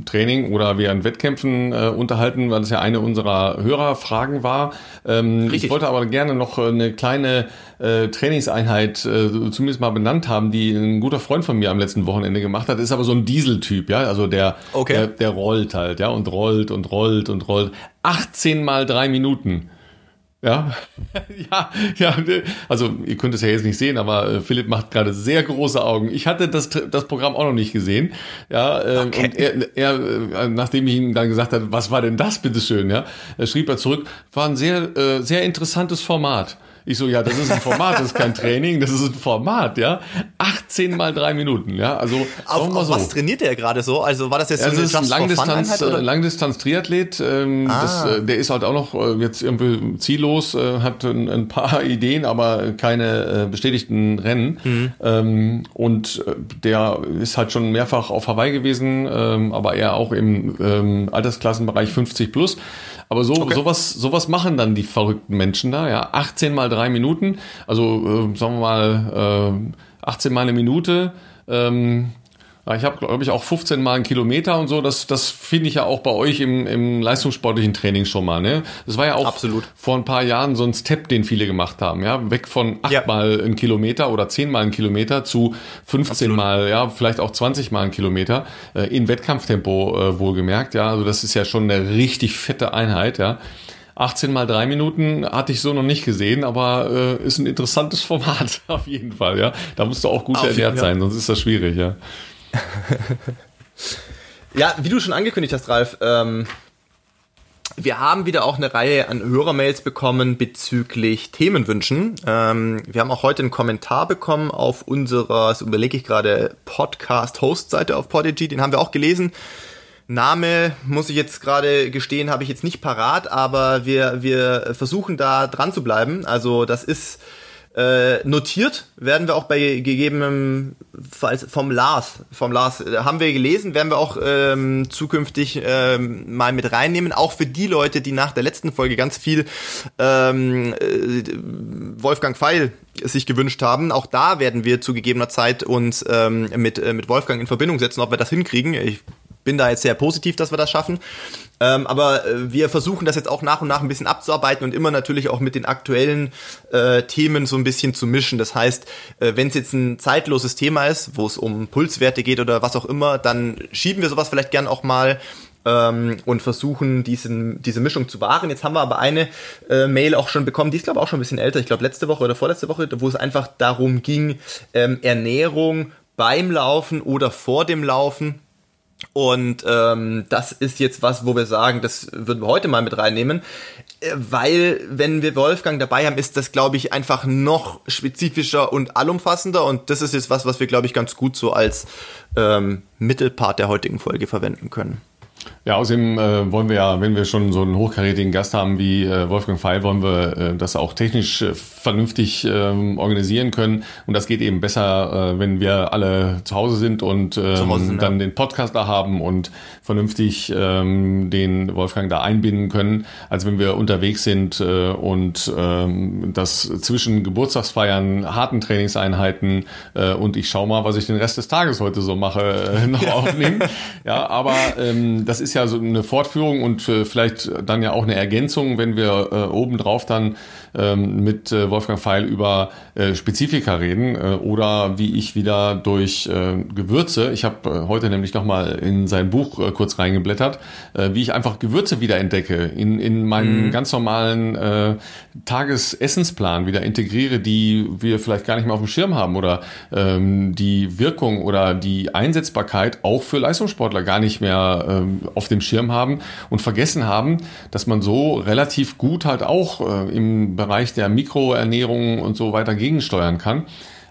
Training oder während Wettkämpfen äh, unterhalten, weil das ja eine unserer Hörerfragen war. Ähm, ich wollte aber gerne noch eine kleine äh, Trainingseinheit äh, zumindest mal benannt haben, die ein guter Freund von mir am letzten Wochenende gemacht hat. Ist aber so ein Dieseltyp, ja, also der, okay. der, der rollt halt, ja, und rollt und rollt und rollt. 18 mal drei Minuten. Ja, ja, ja, also ihr könnt es ja jetzt nicht sehen, aber äh, Philipp macht gerade sehr große Augen. Ich hatte das, das Programm auch noch nicht gesehen. Ja, äh, okay. und er, er, äh, nachdem ich ihm dann gesagt habe, was war denn das, bitteschön, ja, schrieb er zurück, war ein sehr, äh, sehr interessantes Format. Ich so, ja, das ist ein Format, das ist kein Training, das ist ein Format, ja. 18 mal drei Minuten, ja. Also auf, auf so. was trainiert der gerade so? Also war das jetzt ja, so eine das ist ein Langdistanz, äh, Langdistanz Triathlet. Ähm, ah. das, äh, der ist halt auch noch äh, jetzt irgendwie ziellos, äh, hat ein, ein, paar Ideen, aber keine äh, bestätigten Rennen. Mhm. Ähm, und äh, der ist halt schon mehrfach auf Hawaii gewesen, ähm, aber er auch im ähm, Altersklassenbereich 50 plus. Aber so okay. sowas sowas machen dann die verrückten Menschen da, ja. 18 mal drei Minuten, also äh, sagen wir mal äh, 18 mal eine Minute. Ähm, ich habe, glaube ich, auch 15 Mal einen Kilometer und so. Das, das finde ich ja auch bei euch im, im leistungssportlichen Training schon mal. Ne? Das war ja auch Absolut. vor ein paar Jahren so ein Step, den viele gemacht haben. Ja, weg von acht ja. Mal einen Kilometer oder zehn Mal einen Kilometer zu 15 Absolut. Mal, ja, vielleicht auch 20 Mal einen Kilometer äh, in Wettkampftempo äh, wohlgemerkt. Ja, also das ist ja schon eine richtig fette Einheit. Ja. 18 mal drei Minuten hatte ich so noch nicht gesehen, aber äh, ist ein interessantes Format auf jeden Fall. Ja, da musst du auch gut auf ernährt sein, sonst ist das schwierig. Ja. ja, wie du schon angekündigt hast, Ralf, ähm, wir haben wieder auch eine Reihe an Hörermails bekommen bezüglich Themenwünschen. Ähm, wir haben auch heute einen Kommentar bekommen auf unserer, so überlege ich gerade, Podcast-Host-Seite auf Podigy. Den haben wir auch gelesen. Name, muss ich jetzt gerade gestehen, habe ich jetzt nicht parat, aber wir, wir versuchen da dran zu bleiben. Also das ist äh, notiert werden wir auch bei gegebenem vom Lars, vom Lars äh, haben wir gelesen, werden wir auch ähm, zukünftig ähm, mal mit reinnehmen. Auch für die Leute, die nach der letzten Folge ganz viel ähm, äh, Wolfgang Pfeil sich gewünscht haben. Auch da werden wir zu gegebener Zeit uns ähm, mit, äh, mit Wolfgang in Verbindung setzen, ob wir das hinkriegen. Ich bin da jetzt sehr positiv, dass wir das schaffen. Ähm, aber äh, wir versuchen das jetzt auch nach und nach ein bisschen abzuarbeiten und immer natürlich auch mit den aktuellen äh, Themen so ein bisschen zu mischen. Das heißt, äh, wenn es jetzt ein zeitloses Thema ist, wo es um Pulswerte geht oder was auch immer, dann schieben wir sowas vielleicht gern auch mal ähm, und versuchen diesen, diese Mischung zu wahren. Jetzt haben wir aber eine äh, Mail auch schon bekommen, die ist glaube ich auch schon ein bisschen älter, ich glaube letzte Woche oder vorletzte Woche, wo es einfach darum ging, ähm, Ernährung beim Laufen oder vor dem Laufen und ähm, das ist jetzt was, wo wir sagen, das würden wir heute mal mit reinnehmen, äh, weil wenn wir Wolfgang dabei haben, ist das, glaube ich, einfach noch spezifischer und allumfassender. Und das ist jetzt was, was wir, glaube ich, ganz gut so als ähm, Mittelpart der heutigen Folge verwenden können. Ja, außerdem äh, wollen wir ja, wenn wir schon so einen hochkarätigen Gast haben wie äh, Wolfgang Feil, wollen wir äh, das auch technisch äh, vernünftig ähm, organisieren können. Und das geht eben besser, äh, wenn wir alle zu Hause sind und ähm, Hause, dann ja. den Podcast da haben und vernünftig ähm, den Wolfgang da einbinden können, als wenn wir unterwegs sind äh, und das zwischen Geburtstagsfeiern, harten Trainingseinheiten und ich schau mal, was ich den Rest des Tages heute so mache, noch aufnehmen. Ja, aber ähm, das ist ja so eine Fortführung und äh, vielleicht dann ja auch eine Ergänzung, wenn wir äh, obendrauf dann ähm, mit äh, Wolfgang Feil über äh, Spezifika reden äh, oder wie ich wieder durch Gewürze, ich habe heute nämlich nochmal in sein Buch kurz reingeblättert, wie ich einfach Gewürze wieder entdecke, in, in meinen mhm. ganz normalen Tagesessensplan wieder integriere, die wir vielleicht gar nicht mehr auf dem Schirm haben oder ähm, die Wirkung oder die Einsetzbarkeit auch für Leistungssportler gar nicht mehr ähm, auf dem Schirm haben und vergessen haben, dass man so relativ gut halt auch äh, im Bereich der Mikroernährung und so weiter gegensteuern kann.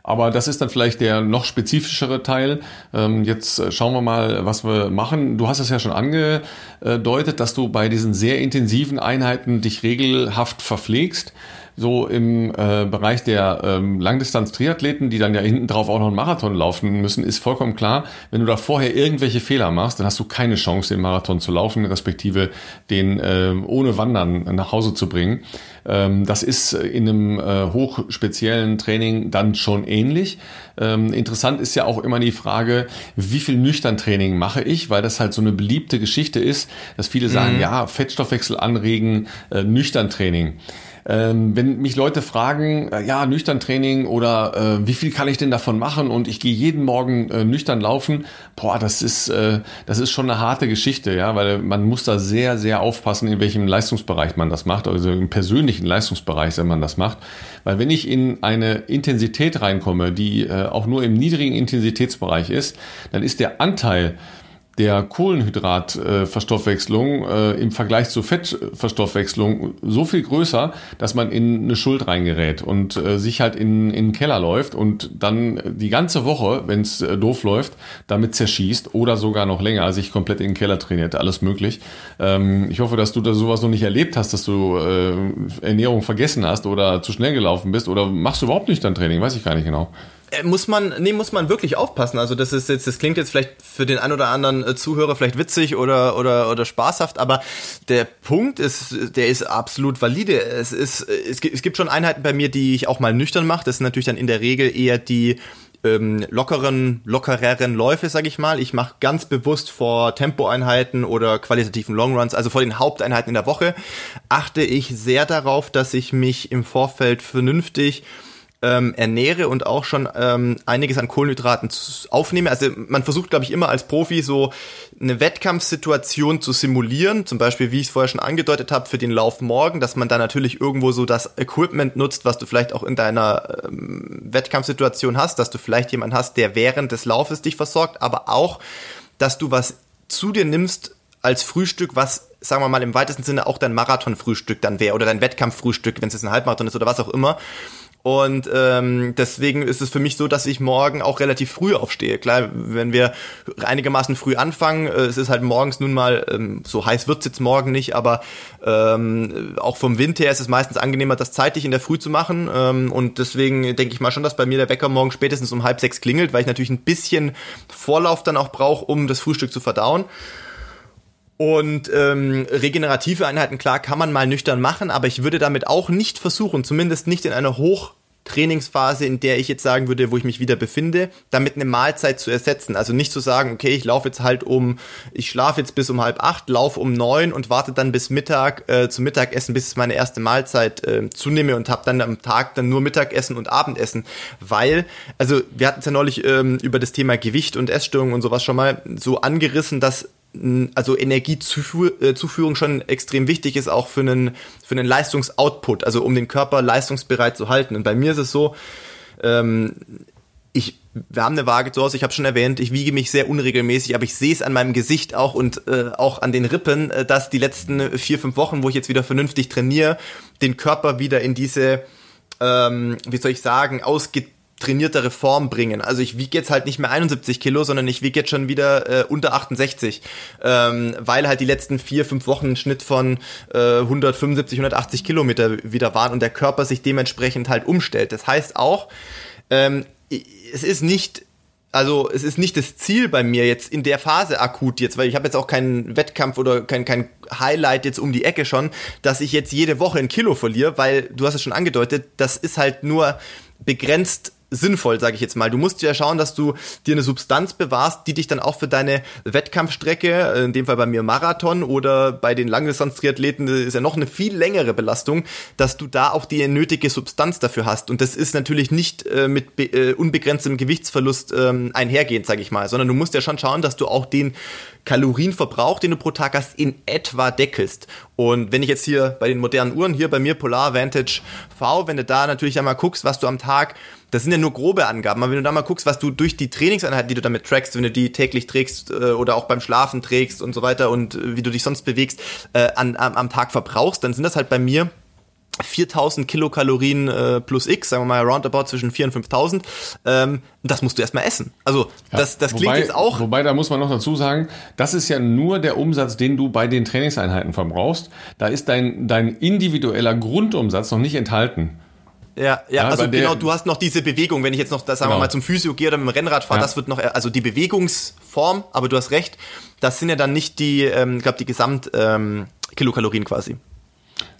Aber das ist dann vielleicht der noch spezifischere Teil. Ähm, jetzt äh, schauen wir mal, was wir machen. Du hast es ja schon angedeutet, dass du bei diesen sehr intensiven Einheiten dich regelhaft verpflegst so im äh, Bereich der ähm, Langdistanz-Triathleten, die dann ja hinten drauf auch noch einen Marathon laufen müssen, ist vollkommen klar, wenn du da vorher irgendwelche Fehler machst, dann hast du keine Chance, den Marathon zu laufen, respektive den äh, ohne Wandern nach Hause zu bringen. Ähm, das ist in einem äh, hochspeziellen Training dann schon ähnlich. Ähm, interessant ist ja auch immer die Frage, wie viel Nüchtern-Training mache ich, weil das halt so eine beliebte Geschichte ist, dass viele sagen, mhm. ja, Fettstoffwechsel anregen, äh, Nüchtern-Training. Ähm, wenn mich Leute fragen, äh, ja, nüchtern Training oder äh, wie viel kann ich denn davon machen und ich gehe jeden Morgen äh, nüchtern laufen, boah, das ist, äh, das ist schon eine harte Geschichte, ja, weil man muss da sehr, sehr aufpassen, in welchem Leistungsbereich man das macht, also im persönlichen Leistungsbereich, wenn man das macht. Weil wenn ich in eine Intensität reinkomme, die äh, auch nur im niedrigen Intensitätsbereich ist, dann ist der Anteil der Kohlenhydratverstoffwechslung äh, im Vergleich zur Fettverstoffwechslung so viel größer, dass man in eine Schuld reingerät und äh, sich halt in, in den Keller läuft und dann die ganze Woche, wenn es äh, doof läuft, damit zerschießt oder sogar noch länger, sich komplett in den Keller trainiert, alles möglich. Ähm, ich hoffe, dass du da sowas noch nicht erlebt hast, dass du äh, Ernährung vergessen hast oder zu schnell gelaufen bist oder machst du überhaupt nicht dein Training, weiß ich gar nicht genau. Äh, muss man, nee, muss man wirklich aufpassen. Also das ist jetzt, das klingt jetzt vielleicht für den ein oder anderen äh, Zuhörer vielleicht witzig oder, oder, oder spaßhaft, aber der Punkt ist, der ist absolut valide. Es ist, gibt, es gibt schon Einheiten bei mir, die ich auch mal nüchtern mache. Das sind natürlich dann in der Regel eher die ähm, lockeren, lockereren Läufe, sag ich mal. Ich mache ganz bewusst vor Tempoeinheiten oder qualitativen Longruns, also vor den Haupteinheiten in der Woche, achte ich sehr darauf, dass ich mich im Vorfeld vernünftig ähm, ernähre und auch schon ähm, einiges an Kohlenhydraten aufnehme. Also man versucht, glaube ich, immer als Profi so eine Wettkampfsituation zu simulieren. Zum Beispiel, wie ich es vorher schon angedeutet habe, für den Lauf morgen, dass man da natürlich irgendwo so das Equipment nutzt, was du vielleicht auch in deiner ähm, Wettkampfsituation hast, dass du vielleicht jemanden hast, der während des Laufes dich versorgt, aber auch, dass du was zu dir nimmst als Frühstück, was, sagen wir mal, im weitesten Sinne auch dein Marathonfrühstück dann wäre oder dein Wettkampffrühstück, wenn es jetzt ein Halbmarathon ist oder was auch immer und ähm, deswegen ist es für mich so, dass ich morgen auch relativ früh aufstehe. Klar, wenn wir einigermaßen früh anfangen, äh, es ist halt morgens nun mal, ähm, so heiß wird's jetzt morgen nicht, aber ähm, auch vom Wind her ist es meistens angenehmer, das zeitig in der Früh zu machen. Ähm, und deswegen denke ich mal schon, dass bei mir der Wecker morgen spätestens um halb sechs klingelt, weil ich natürlich ein bisschen Vorlauf dann auch brauche, um das Frühstück zu verdauen. Und ähm, regenerative Einheiten, klar, kann man mal nüchtern machen, aber ich würde damit auch nicht versuchen, zumindest nicht in einer Hochtrainingsphase, in der ich jetzt sagen würde, wo ich mich wieder befinde, damit eine Mahlzeit zu ersetzen. Also nicht zu sagen, okay, ich laufe jetzt halt um, ich schlafe jetzt bis um halb acht, laufe um neun und warte dann bis Mittag äh, zum Mittagessen, bis ich meine erste Mahlzeit äh, zunehme und habe dann am Tag dann nur Mittagessen und Abendessen. Weil, also wir hatten es ja neulich ähm, über das Thema Gewicht und Essstörungen und sowas schon mal so angerissen, dass also Energiezuführung schon extrem wichtig ist, auch für einen, für einen Leistungsoutput, also um den Körper leistungsbereit zu halten. Und bei mir ist es so, ähm, ich, wir haben eine Waage zu Hause, ich habe schon erwähnt, ich wiege mich sehr unregelmäßig, aber ich sehe es an meinem Gesicht auch und äh, auch an den Rippen, äh, dass die letzten vier, fünf Wochen, wo ich jetzt wieder vernünftig trainiere, den Körper wieder in diese, ähm, wie soll ich sagen, ausge trainiertere Form bringen. Also ich wiege jetzt halt nicht mehr 71 Kilo, sondern ich wiege jetzt schon wieder äh, unter 68, ähm, weil halt die letzten vier, fünf Wochen ein Schnitt von äh, 175, 180 Kilometer wieder waren und der Körper sich dementsprechend halt umstellt. Das heißt auch, ähm, es ist nicht also es ist nicht das Ziel bei mir jetzt in der Phase akut jetzt, weil ich habe jetzt auch keinen Wettkampf oder kein, kein Highlight jetzt um die Ecke schon, dass ich jetzt jede Woche ein Kilo verliere, weil du hast es schon angedeutet, das ist halt nur begrenzt sinnvoll, sage ich jetzt mal. Du musst ja schauen, dass du dir eine Substanz bewahrst, die dich dann auch für deine Wettkampfstrecke, äh, in dem Fall bei mir Marathon oder bei den Langdistanz-Triathleten ist ja noch eine viel längere Belastung, dass du da auch die nötige Substanz dafür hast. Und das ist natürlich nicht äh, mit äh, unbegrenztem Gewichtsverlust ähm, einhergehend, sage ich mal, sondern du musst ja schon schauen, dass du auch den Kalorienverbrauch, den du pro Tag hast, in etwa deckelst. Und wenn ich jetzt hier bei den modernen Uhren, hier bei mir Polar Vantage V, wenn du da natürlich einmal guckst, was du am Tag das sind ja nur grobe Angaben, aber wenn du da mal guckst, was du durch die Trainingseinheiten, die du damit trackst, wenn du die täglich trägst äh, oder auch beim Schlafen trägst und so weiter und äh, wie du dich sonst bewegst, äh, an, am, am Tag verbrauchst, dann sind das halt bei mir 4000 Kilokalorien äh, plus X, sagen wir mal roundabout zwischen 4 und 5000. Ähm, das musst du erstmal essen. Also das, das klingt wobei, jetzt auch. Wobei, da muss man noch dazu sagen, das ist ja nur der Umsatz, den du bei den Trainingseinheiten verbrauchst. Da ist dein, dein individueller Grundumsatz noch nicht enthalten. Ja, ja, Ja, also genau, du hast noch diese Bewegung, wenn ich jetzt noch, das, sagen wir Genau. mal, zum Physio gehe oder mit dem Rennrad fahre, Ja. das wird noch, also die Bewegungsform, aber du hast recht, das sind ja dann nicht die, ähm, ich glaube, die Gesamt ähm, Kilokalorien quasi.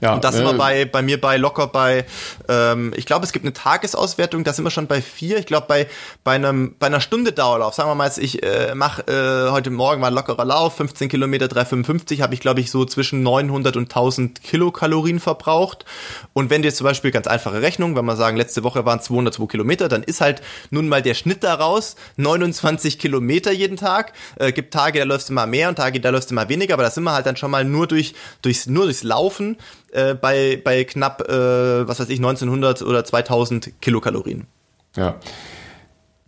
Ja, Und das äh, wir bei, bei mir bei locker bei, ähm, ich glaube, es gibt eine Tagesauswertung, da sind wir schon bei vier. Ich glaube, bei, bei, einem, bei einer Stunde Dauerlauf, sagen wir mal, ich äh, mache äh, heute Morgen mal ein lockerer Lauf, 15 Kilometer, 3,55, habe ich, glaube ich, so zwischen 900 und 1000 Kilokalorien verbraucht. Und wenn du jetzt zum Beispiel ganz einfache Rechnung, wenn wir sagen, letzte Woche waren 202 Kilometer, dann ist halt nun mal der Schnitt daraus 29 Kilometer jeden Tag. Äh, gibt Tage, da läufst du mal mehr und Tage, da läufst du mal weniger, aber da sind wir halt dann schon mal nur durch, durchs, nur durchs Laufen äh, bei, bei knapp, äh, was weiß ich, 1900 oder 2000 Kilokalorien. Ja.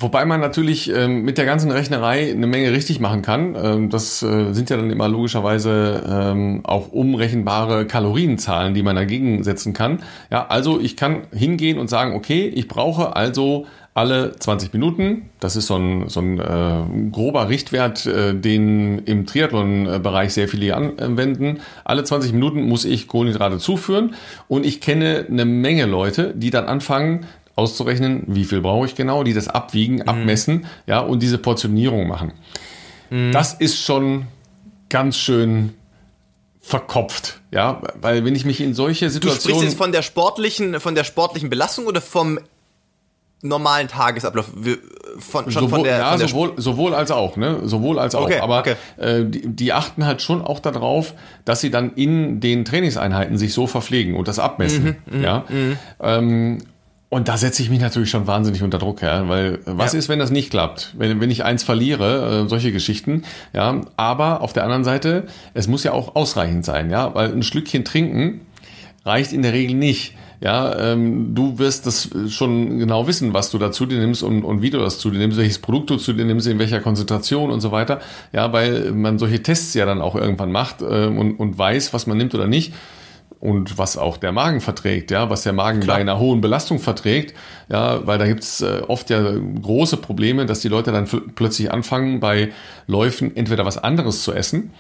Wobei man natürlich ähm, mit der ganzen Rechnerei eine Menge richtig machen kann. Ähm, das äh, sind ja dann immer logischerweise ähm, auch umrechenbare Kalorienzahlen, die man dagegen setzen kann. Ja, also ich kann hingehen und sagen, okay, ich brauche also alle 20 Minuten, das ist so ein, so ein äh, grober Richtwert, äh, den im Triathlon-Bereich sehr viele anwenden. Alle 20 Minuten muss ich Kohlenhydrate zuführen und ich kenne eine Menge Leute, die dann anfangen, auszurechnen, wie viel brauche ich genau, die das abwiegen, abmessen, ja, und diese Portionierung machen. Das ist schon ganz schön verkopft, ja, weil wenn ich mich in solche Du sprichst Situationen jetzt von der sportlichen, von der sportlichen Belastung oder vom normalen Tagesablauf? Von, schon sowohl, von der, ja, von der sowohl, sowohl als auch, ne? Sowohl als auch. Okay, Aber okay. äh, die, die achten halt schon auch darauf, dass sie dann in den Trainingseinheiten sich so verpflegen und das abmessen. Mhm, ja. Ähm, und da setze ich mich natürlich schon wahnsinnig unter Druck, ja, weil äh, was Ja. ist, wenn das nicht klappt? Wenn, wenn ich eins verliere, äh, solche Geschichten, ja, aber auf der anderen Seite, es muss ja auch ausreichend sein, ja, weil ein Schlückchen trinken reicht in der Regel nicht. Ja, ähm, du wirst das schon genau wissen, was du da zu dir nimmst und, und wie du das zu dir nimmst, welches Produkt du zu dir nimmst, in welcher Konzentration und so weiter. Ja, weil man solche Tests ja dann auch irgendwann macht ähm, und, und weiß, was man nimmt oder nicht und was auch der Magen verträgt, ja, was der Magen bei einer hohen Belastung verträgt, ja, weil da gibt's äh, oft ja große Probleme, dass die Leute dann plötzlich anfangen, bei Läufen entweder was anderes zu essen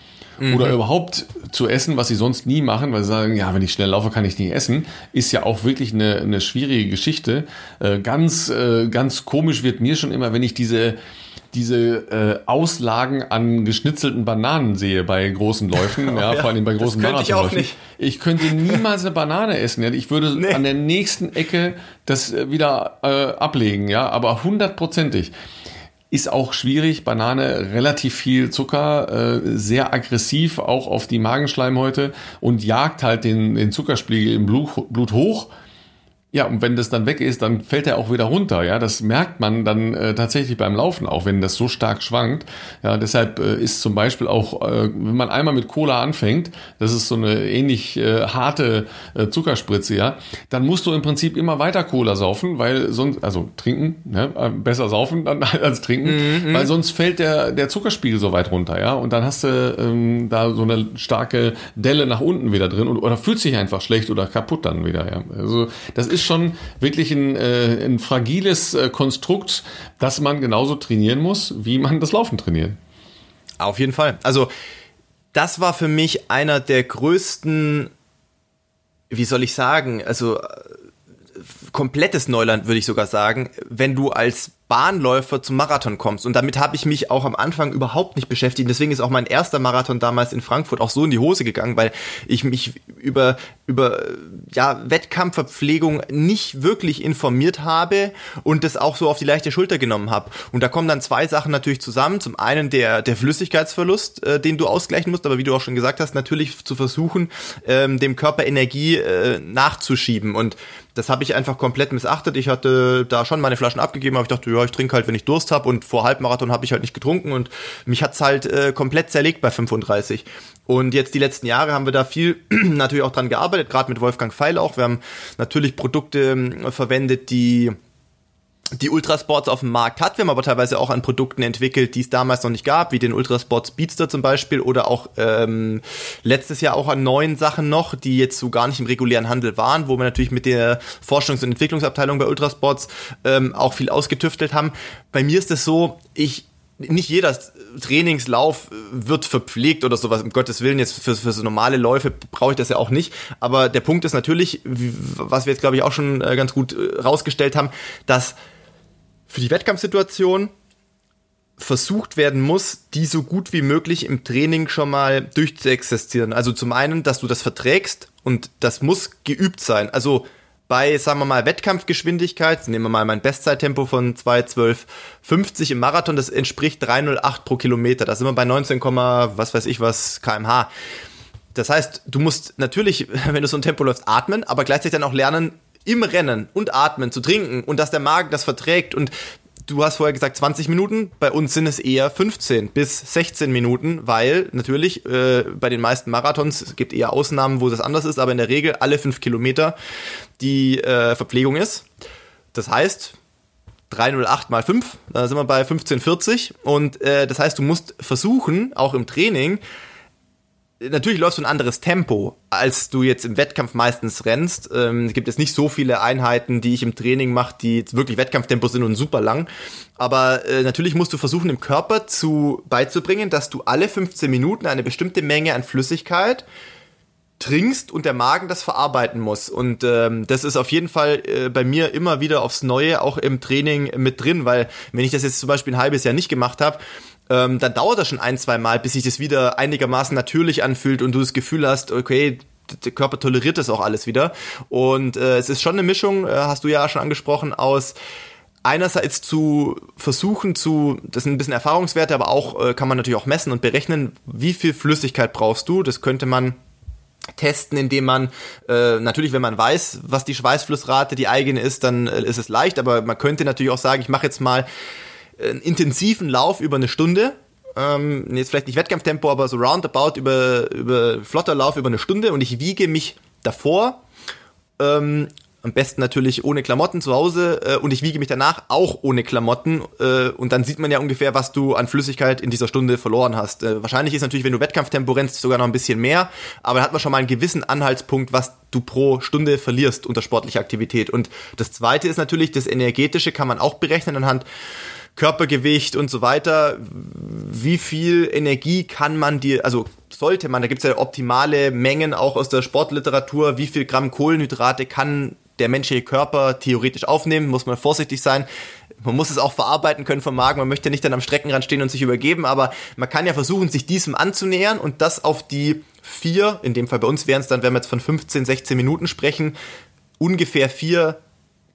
oder überhaupt zu essen, was sie sonst nie machen, weil sie sagen, ja, wenn ich schnell laufe, kann ich nicht essen, ist ja auch wirklich eine, eine schwierige Geschichte. Äh, ganz, äh, ganz komisch wird mir schon immer, wenn ich diese diese äh, Auslagen an geschnitzelten Bananen sehe bei großen Läufen, ja, vor allem bei das großen könnte ich auch Marathonläufen. nicht. Ich könnte niemals eine Banane essen. Ja. Ich würde Nee. an der nächsten Ecke das äh, wieder äh, ablegen, ja, aber hundertprozentig. Ist auch schwierig. Banane relativ viel Zucker, äh, sehr aggressiv auch auf die Magenschleimhäute und jagt halt den, den Zuckerspiegel im Blut, Blut hoch. Ja, und wenn das dann weg ist, dann fällt er auch wieder runter. Ja, das merkt man dann äh, tatsächlich beim Laufen auch, wenn das so stark schwankt. Ja, deshalb äh, ist zum Beispiel auch, äh, wenn man einmal mit Cola anfängt, das ist so eine ähnlich äh, harte äh, Zuckerspritze, ja, dann musst du im Prinzip immer weiter Cola saufen, weil sonst, also trinken, ne, äh, besser saufen dann als trinken, weil sonst fällt der der Zuckerspiegel so weit runter, ja, und dann hast du ähm, da so eine starke Delle nach unten wieder drin und, oder fühlt sich einfach schlecht oder kaputt dann wieder, ja. Also das ist schon wirklich ein, äh, ein fragiles äh, Konstrukt, das man genauso trainieren muss, wie man das Laufen trainiert. Auf jeden Fall. Also, das war für mich einer der größten, wie soll ich sagen, also äh, komplettes Neuland, würde ich sogar sagen, wenn du als Bahnläufer zum Marathon kommst. Und damit habe ich mich auch am Anfang überhaupt nicht beschäftigt. Deswegen ist auch mein erster Marathon damals in Frankfurt auch so in die Hose gegangen, weil ich mich über, über ja, Wettkampfverpflegung nicht wirklich informiert habe und das auch so auf die leichte Schulter genommen habe. Und da kommen dann zwei Sachen natürlich zusammen. Zum einen der, der Flüssigkeitsverlust, äh, den du ausgleichen musst, aber wie du auch schon gesagt hast, natürlich zu versuchen, ähm, dem Körper Energie äh, nachzuschieben. Und das habe ich einfach komplett missachtet. Ich hatte da schon meine Flaschen abgegeben, aber ich dachte, ja, ich trinke halt, wenn ich Durst habe. Und vor Halbmarathon habe ich halt nicht getrunken und mich hat's halt äh, komplett zerlegt bei 35. Und jetzt die letzten Jahre haben wir da viel natürlich auch dran gearbeitet, gerade mit Wolfgang Feil auch. Wir haben natürlich Produkte ähm, verwendet, die die Ultrasports auf dem Markt hat. Wir haben aber teilweise auch an Produkten entwickelt, die es damals noch nicht gab, wie den Ultrasport Speedster zum Beispiel oder auch ähm, letztes Jahr auch an neuen Sachen noch, die jetzt so gar nicht im regulären Handel waren, wo wir natürlich mit der Forschungs- und Entwicklungsabteilung bei Ultrasports ähm, auch viel ausgetüftelt haben. Bei mir ist es so, ich nicht jeder Trainingslauf wird verpflegt oder sowas, um Gottes Willen, jetzt für, für so normale Läufe brauche ich das ja auch nicht. Aber der Punkt ist natürlich, was wir jetzt glaube ich auch schon äh, ganz gut äh, rausgestellt haben, dass für die Wettkampfsituation versucht werden muss, die so gut wie möglich im Training schon mal durchzuexistieren. Also zum einen, dass du das verträgst und das muss geübt sein. Also bei, sagen wir mal, Wettkampfgeschwindigkeit, nehmen wir mal mein Bestzeittempo von 2,12,50 im Marathon, das entspricht 3,08 pro Kilometer. Da sind wir bei 19, was weiß ich was kmh. Das heißt, du musst natürlich, wenn du so ein Tempo läufst, atmen, aber gleichzeitig dann auch lernen, im Rennen und Atmen zu trinken und dass der Magen das verträgt und du hast vorher gesagt 20 Minuten, bei uns sind es eher 15 bis 16 Minuten, weil natürlich äh, bei den meisten Marathons, es gibt eher Ausnahmen, wo das anders ist, aber in der Regel alle 5 Kilometer die äh, Verpflegung ist. Das heißt, 308 mal 5, da sind wir bei 1540 und äh, das heißt, du musst versuchen, auch im Training, natürlich läufst du ein anderes Tempo, als du jetzt im Wettkampf meistens rennst. Ähm, es gibt jetzt nicht so viele Einheiten, die ich im Training mache, die wirklich Wettkampftempo sind und super lang. Aber äh, natürlich musst du versuchen, dem Körper zu beizubringen, dass du alle 15 Minuten eine bestimmte Menge an Flüssigkeit trinkst und der Magen das verarbeiten muss. Und ähm, das ist auf jeden Fall äh, bei mir immer wieder aufs Neue, auch im Training mit drin, weil wenn ich das jetzt zum Beispiel ein halbes Jahr nicht gemacht habe, ähm, dann dauert das schon ein, zwei Mal, bis sich das wieder einigermaßen natürlich anfühlt und du das Gefühl hast, okay, der Körper toleriert das auch alles wieder. Und äh, es ist schon eine Mischung, äh, hast du ja schon angesprochen, aus einerseits zu versuchen zu, das sind ein bisschen Erfahrungswerte, aber auch äh, kann man natürlich auch messen und berechnen, wie viel Flüssigkeit brauchst du. Das könnte man testen, indem man äh, natürlich, wenn man weiß, was die Schweißflussrate die eigene ist, dann äh, ist es leicht, aber man könnte natürlich auch sagen, ich mache jetzt mal einen intensiven Lauf über eine Stunde. Ähm, jetzt vielleicht nicht Wettkampftempo, aber so roundabout über, über flotter Lauf über eine Stunde und ich wiege mich davor. Ähm, am besten natürlich ohne Klamotten zu Hause äh, und ich wiege mich danach auch ohne Klamotten äh, und dann sieht man ja ungefähr, was du an Flüssigkeit in dieser Stunde verloren hast. Äh, wahrscheinlich ist natürlich, wenn du Wettkampftempo rennst, sogar noch ein bisschen mehr, aber dann hat man schon mal einen gewissen Anhaltspunkt, was du pro Stunde verlierst unter sportlicher Aktivität. Und das zweite ist natürlich, das Energetische kann man auch berechnen anhand Körpergewicht und so weiter. Wie viel Energie kann man dir, also sollte man, da gibt es ja optimale Mengen auch aus der Sportliteratur, wie viel Gramm Kohlenhydrate kann der menschliche Körper theoretisch aufnehmen, muss man vorsichtig sein. Man muss es auch verarbeiten können vom Magen. Man möchte nicht dann am Streckenrand stehen und sich übergeben, aber man kann ja versuchen, sich diesem anzunähern und das auf die vier, in dem Fall bei uns wären es dann, wenn wir jetzt von 15, 16 Minuten sprechen, ungefähr vier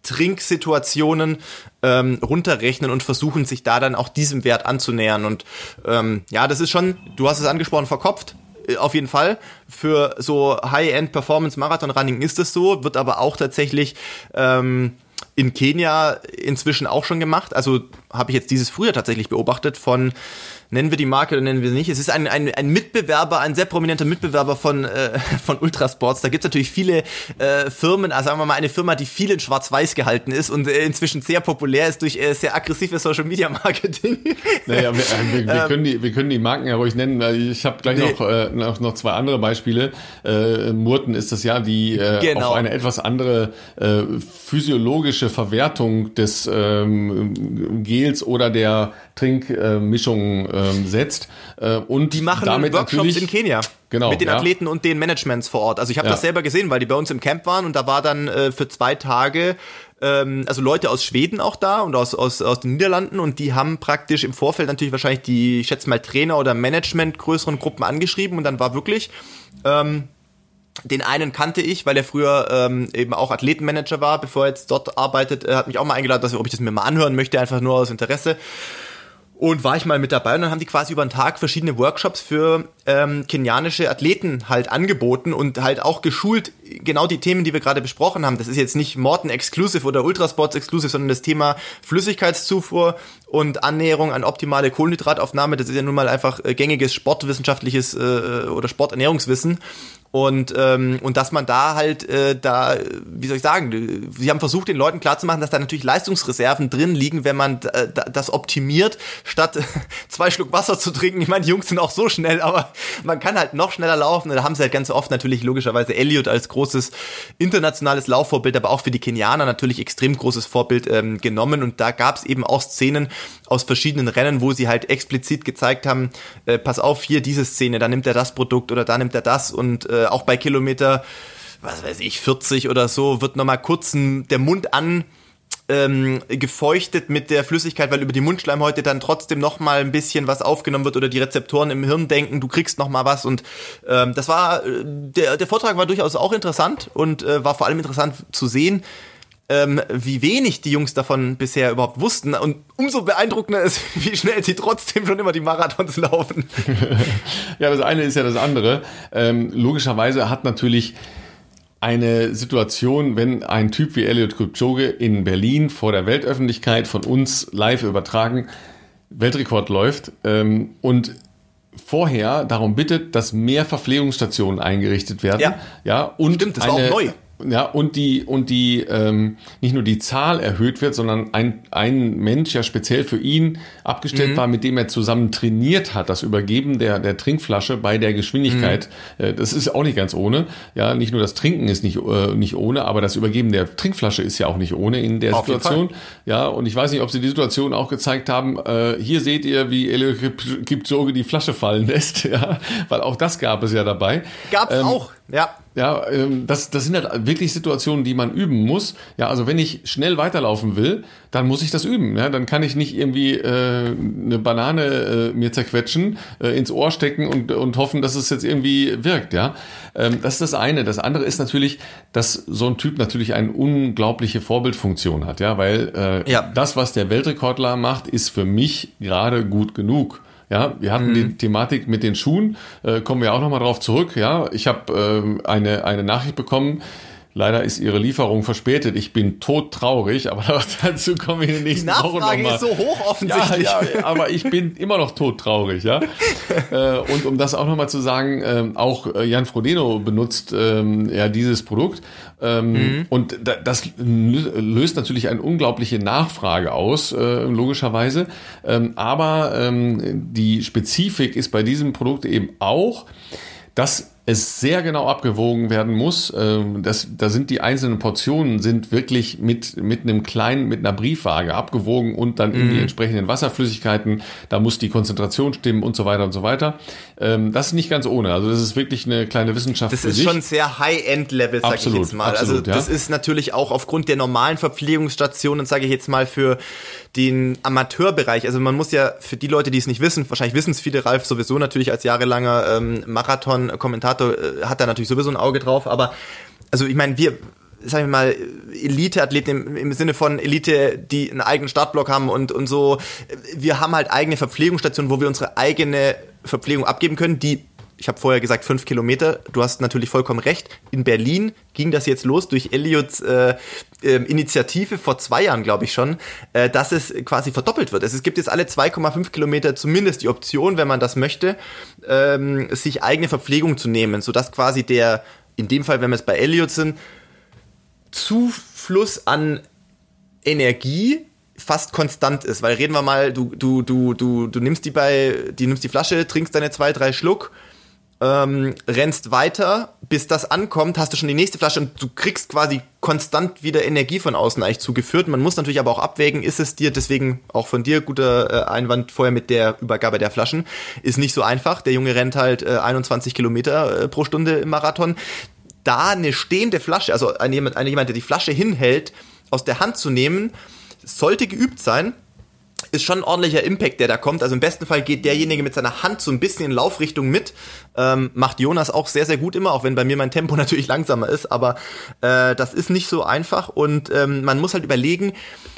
Trinksituationen ähm, runterrechnen und versuchen, sich da dann auch diesem Wert anzunähern. Und ähm, ja, das ist schon, du hast es angesprochen, verkopft. Äh, auf jeden Fall. Für so High-End Performance Marathon Running ist es so, wird aber auch tatsächlich ähm, in Kenia inzwischen auch schon gemacht. Also habe ich jetzt dieses Frühjahr tatsächlich beobachtet von nennen wir die Marke oder nennen wir sie nicht. Es ist ein, ein, ein Mitbewerber, ein sehr prominenter Mitbewerber von, äh, von Ultrasports. Da gibt es natürlich viele äh, Firmen, also sagen wir mal eine Firma, die viel in Schwarz-Weiß gehalten ist und äh, inzwischen sehr populär ist durch äh, sehr aggressives Social-Media-Marketing. Naja, wir, äh, wir, wir, ähm, können die, wir können die Marken ja ruhig nennen. Ich habe gleich nee. noch, äh, noch, noch zwei andere Beispiele. Äh, Murten ist das ja, die äh, genau. auf eine etwas andere äh, physiologische Verwertung des ähm, Gels oder der Trinkmischung ähm, setzt. Äh, und die machen damit Workshops in Kenia. Genau, mit den ja. Athleten und den Managements vor Ort. Also ich habe ja. das selber gesehen, weil die bei uns im Camp waren und da war dann äh, für zwei Tage ähm, also Leute aus Schweden auch da und aus, aus, aus den Niederlanden und die haben praktisch im Vorfeld natürlich wahrscheinlich die, ich schätze mal, Trainer oder Management größeren Gruppen angeschrieben und dann war wirklich ähm, den einen kannte ich, weil er früher ähm, eben auch Athletenmanager war, bevor er jetzt dort arbeitet. Er hat mich auch mal eingeladen, dass, ob ich das mir mal anhören möchte, einfach nur aus Interesse. Und war ich mal mit dabei und dann haben die quasi über den Tag verschiedene Workshops für ähm, kenianische Athleten halt angeboten und halt auch geschult genau die Themen, die wir gerade besprochen haben. Das ist jetzt nicht Morton Exclusive oder Ultrasports Exclusive, sondern das Thema Flüssigkeitszufuhr und Annäherung an optimale Kohlenhydrataufnahme. Das ist ja nun mal einfach äh, gängiges sportwissenschaftliches äh, oder Sporternährungswissen. Und, ähm, und dass man da halt, äh, da, wie soll ich sagen, sie haben versucht, den Leuten klarzumachen, dass da natürlich Leistungsreserven drin liegen, wenn man äh, das optimiert, statt zwei Schluck Wasser zu trinken. Ich meine, die Jungs sind auch so schnell, aber man kann halt noch schneller laufen. Da haben sie halt ganz oft natürlich logischerweise Elliot als großes internationales Laufvorbild, aber auch für die Kenianer natürlich extrem großes Vorbild ähm, genommen. Und da gab es eben auch Szenen aus verschiedenen Rennen, wo sie halt explizit gezeigt haben, äh, pass auf, hier diese Szene, da nimmt er das Produkt oder da nimmt er das und äh, auch bei Kilometer, was weiß ich, 40 oder so, wird nochmal kurz ein, der Mund an ähm, gefeuchtet mit der Flüssigkeit, weil über die Mundschleimhäute dann trotzdem noch mal ein bisschen was aufgenommen wird oder die Rezeptoren im Hirn denken, du kriegst noch mal was und ähm, das war äh, der der Vortrag war durchaus auch interessant und äh, war vor allem interessant zu sehen, ähm, wie wenig die Jungs davon bisher überhaupt wussten. Und umso beeindruckender ist, wie schnell sie trotzdem schon immer die Marathons laufen. ja, das eine ist ja das andere. Ähm, logischerweise hat natürlich eine Situation, wenn ein Typ wie Elliot Kipchoge in Berlin vor der Weltöffentlichkeit von uns live übertragen Weltrekord läuft ähm, und vorher darum bittet, dass mehr Verpflegungsstationen eingerichtet werden. Ja, ja und Stimmt, das eine, war auch neu ja, und die, und die, ähm, nicht nur die Zahl erhöht wird, sondern ein, ein Mensch ja speziell für ihn abgestellt mhm. war, mit dem er zusammen trainiert hat, das Übergeben der, der Trinkflasche bei der Geschwindigkeit. Mhm. Äh, das ist auch nicht ganz ohne. Ja, nicht nur das Trinken ist nicht, äh, nicht ohne, aber das Übergeben der Trinkflasche ist ja auch nicht ohne in der Auf Situation. Ja, und ich weiß nicht, ob sie die Situation auch gezeigt haben. Äh, hier seht ihr, wie Elio Kipchoge die Flasche fallen lässt. Ja, weil auch das gab es ja dabei. Gab's ähm, auch, ja. Ja, ähm, das, das sind halt wirklich Situationen, die man üben muss. Ja, also wenn ich schnell weiterlaufen will, dann muss ich das üben. Ja, dann kann ich nicht irgendwie äh, eine Banane äh, mir zerquetschen, äh, ins Ohr stecken und, und hoffen, dass es jetzt irgendwie wirkt. Ja, ähm, das ist das eine. Das andere ist natürlich, dass so ein Typ natürlich eine unglaubliche Vorbildfunktion hat. Ja, weil äh, ja. das, was der Weltrekordler macht, ist für mich gerade gut genug. Ja, wir hatten mhm. die Thematik mit den Schuhen, äh, kommen wir auch nochmal drauf zurück. Ja, ich habe ähm, eine, eine Nachricht bekommen, Leider ist ihre Lieferung verspätet. Ich bin todtraurig, aber dazu komme ich in den nächsten Wochen nochmal. Die Nachfrage ist so hoch offensichtlich. Ja, ja, aber ich bin immer noch todtraurig, ja. Äh, und um das auch nochmal zu sagen, ähm, auch äh, Jan Frodeno benutzt ähm, ja dieses Produkt. Ähm, mhm. Und das löst natürlich eine unglaubliche Nachfrage aus, äh, logischerweise. Aber die Spezifik ist bei diesem Produkt eben auch, dass es sehr genau abgewogen werden muss. Ähm, das, da sind die einzelnen Portionen sind wirklich mit, mit einem kleinen, mit einer Briefwaage abgewogen und dann in die mhm. entsprechenden Wasserflüssigkeiten. Da muss die Konzentration stimmen und so weiter und so weiter. Ähm, das ist nicht ganz ohne. Also das ist wirklich eine kleine Wissenschaft. Das ist sich. schon sehr High-End-Level, sage ich jetzt mal. Absolut, also das ja. ist natürlich auch aufgrund der normalen Verpflegungsstationen, sage ich jetzt mal, für den Amateurbereich. Also man muss ja für die Leute, die es nicht wissen, wahrscheinlich wissen es viele, Ralf sowieso natürlich als jahrelanger ähm, Marathon-Kommentator Kommentator äh, hat da natürlich sowieso ein Auge drauf, aber also ich meine, wir, sagen wir mal, Elite-Athleten im, im, Sinne von Elite, die einen eigenen Startblock haben und, und so, wir haben halt eigene Verpflegungsstationen, wo wir unsere eigene Verpflegung abgeben können, die ich habe vorher gesagt fünf Kilometer. Du hast natürlich vollkommen recht. In Berlin ging das jetzt los durch Elliots äh, äh, Initiative vor zwei Jahren, glaube ich schon, äh, dass es quasi verdoppelt wird. Es gibt jetzt alle 2,5 Kilometer zumindest die Option, wenn man das möchte, ähm, sich eigene Verpflegung zu nehmen, sodass quasi der, in dem Fall, wenn wir es bei Elliot sind, Zufluss an Energie fast konstant ist, weil reden wir mal, du, du, du, du, du nimmst die bei, die nimmst die Flasche, trinkst deine zwei, drei Schluck ähm, rennst weiter, bis das ankommt, hast du schon die nächste Flasche und du kriegst quasi konstant wieder Energie von außen eigentlich zugeführt. Man muss natürlich aber auch abwägen, ist es dir, deswegen auch von dir guter äh, Einwand vorher mit der Übergabe der Flaschen, ist nicht so einfach. Der Junge rennt halt äh, 21 Kilometer äh, pro Stunde im Marathon. Da eine stehende Flasche, also ein jemand, jemand, der die Flasche hinhält, aus der Hand zu nehmen, sollte geübt sein ist schon ein ordentlicher Impact, der da kommt. Also im besten Fall geht derjenige mit seiner Hand so ein bisschen in Laufrichtung mit. Ähm, macht Jonas auch sehr, sehr gut immer, auch wenn bei mir mein Tempo natürlich langsamer ist. Aber äh, das ist nicht so einfach und ähm, man muss halt überlegen,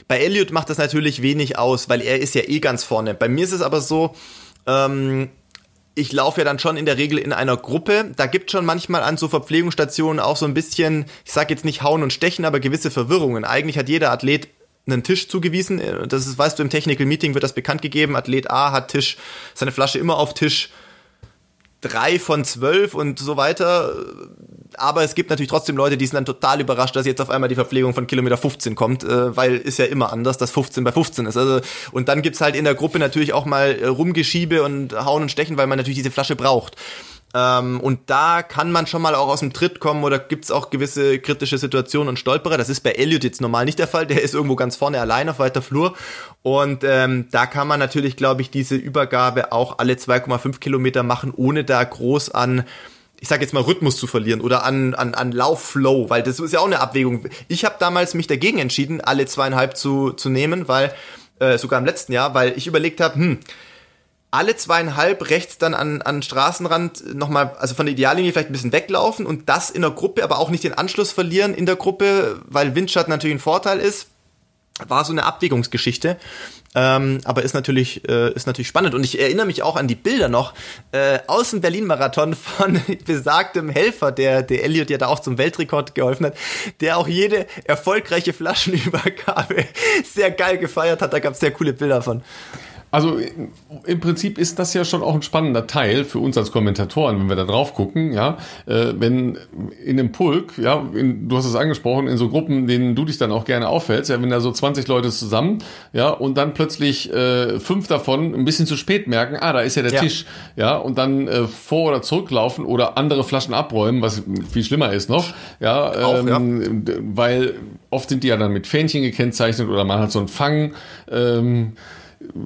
bei Elliot macht das natürlich wenig aus, weil er ist ja eh ganz vorne. Bei mir ist es aber so, ähm, ich laufe ja dann schon in der Regel in einer Gruppe. Da gibt schon manchmal an so Verpflegungsstationen auch so ein bisschen, ich sage jetzt nicht hauen und stechen, aber gewisse Verwirrungen. Eigentlich hat jeder Athlet einen Tisch zugewiesen. Das ist, weißt du, im Technical Meeting wird das bekannt gegeben. Athlet A hat Tisch, seine Flasche immer auf Tisch drei von zwölf und so weiter. Aber es gibt natürlich trotzdem Leute, die sind dann total überrascht, dass jetzt auf einmal die Verpflegung von Kilometer 15 kommt, äh, weil ist ja immer anders, dass 15 bei 15 ist. Also, und dann gibt's halt in der Gruppe natürlich auch mal äh, Rumgeschiebe und Hauen und Stechen, weil man natürlich diese Flasche braucht. Ähm, und da kann man schon mal auch aus dem Tritt kommen oder gibt's auch gewisse kritische Situationen und Stolperer. Das ist bei Elliot jetzt normal nicht der Fall. Der ist irgendwo ganz vorne allein auf weiter Flur. Und ähm, da kann man natürlich, glaube ich, diese Übergabe auch alle 2,5 Kilometer machen, ohne da groß an ich sage jetzt mal Rhythmus zu verlieren oder an, an, an Laufflow, weil das ist ja auch eine Abwägung. Ich habe damals mich dagegen entschieden, alle zweieinhalb zu, zu nehmen, weil äh, sogar im letzten Jahr, weil ich überlegt habe, hm, alle zweieinhalb rechts dann an, an Straßenrand nochmal, also von der Ideallinie vielleicht ein bisschen weglaufen und das in der Gruppe, aber auch nicht den Anschluss verlieren in der Gruppe, weil Windschatten natürlich ein Vorteil ist. War so eine Abwägungsgeschichte. Ähm, aber ist natürlich, äh, ist natürlich spannend. Und ich erinnere mich auch an die Bilder noch äh, aus dem Berlin-Marathon von besagtem Helfer, der, der Elliot ja da auch zum Weltrekord geholfen hat, der auch jede erfolgreiche Flaschenübergabe sehr geil gefeiert hat. Da gab es sehr coole Bilder von. Also im Prinzip ist das ja schon auch ein spannender Teil für uns als Kommentatoren, wenn wir da drauf gucken, ja, äh, wenn in einem Pulk, ja, in, du hast es angesprochen, in so Gruppen, denen du dich dann auch gerne auffällst, ja, wenn da so 20 Leute zusammen, ja, und dann plötzlich äh, fünf davon ein bisschen zu spät merken, ah, da ist ja der ja. Tisch, ja, und dann äh, vor oder zurücklaufen oder andere Flaschen abräumen, was viel schlimmer ist noch, ja, auch, ähm, ja. weil oft sind die ja dann mit Fähnchen gekennzeichnet oder man hat so einen Fang, ähm,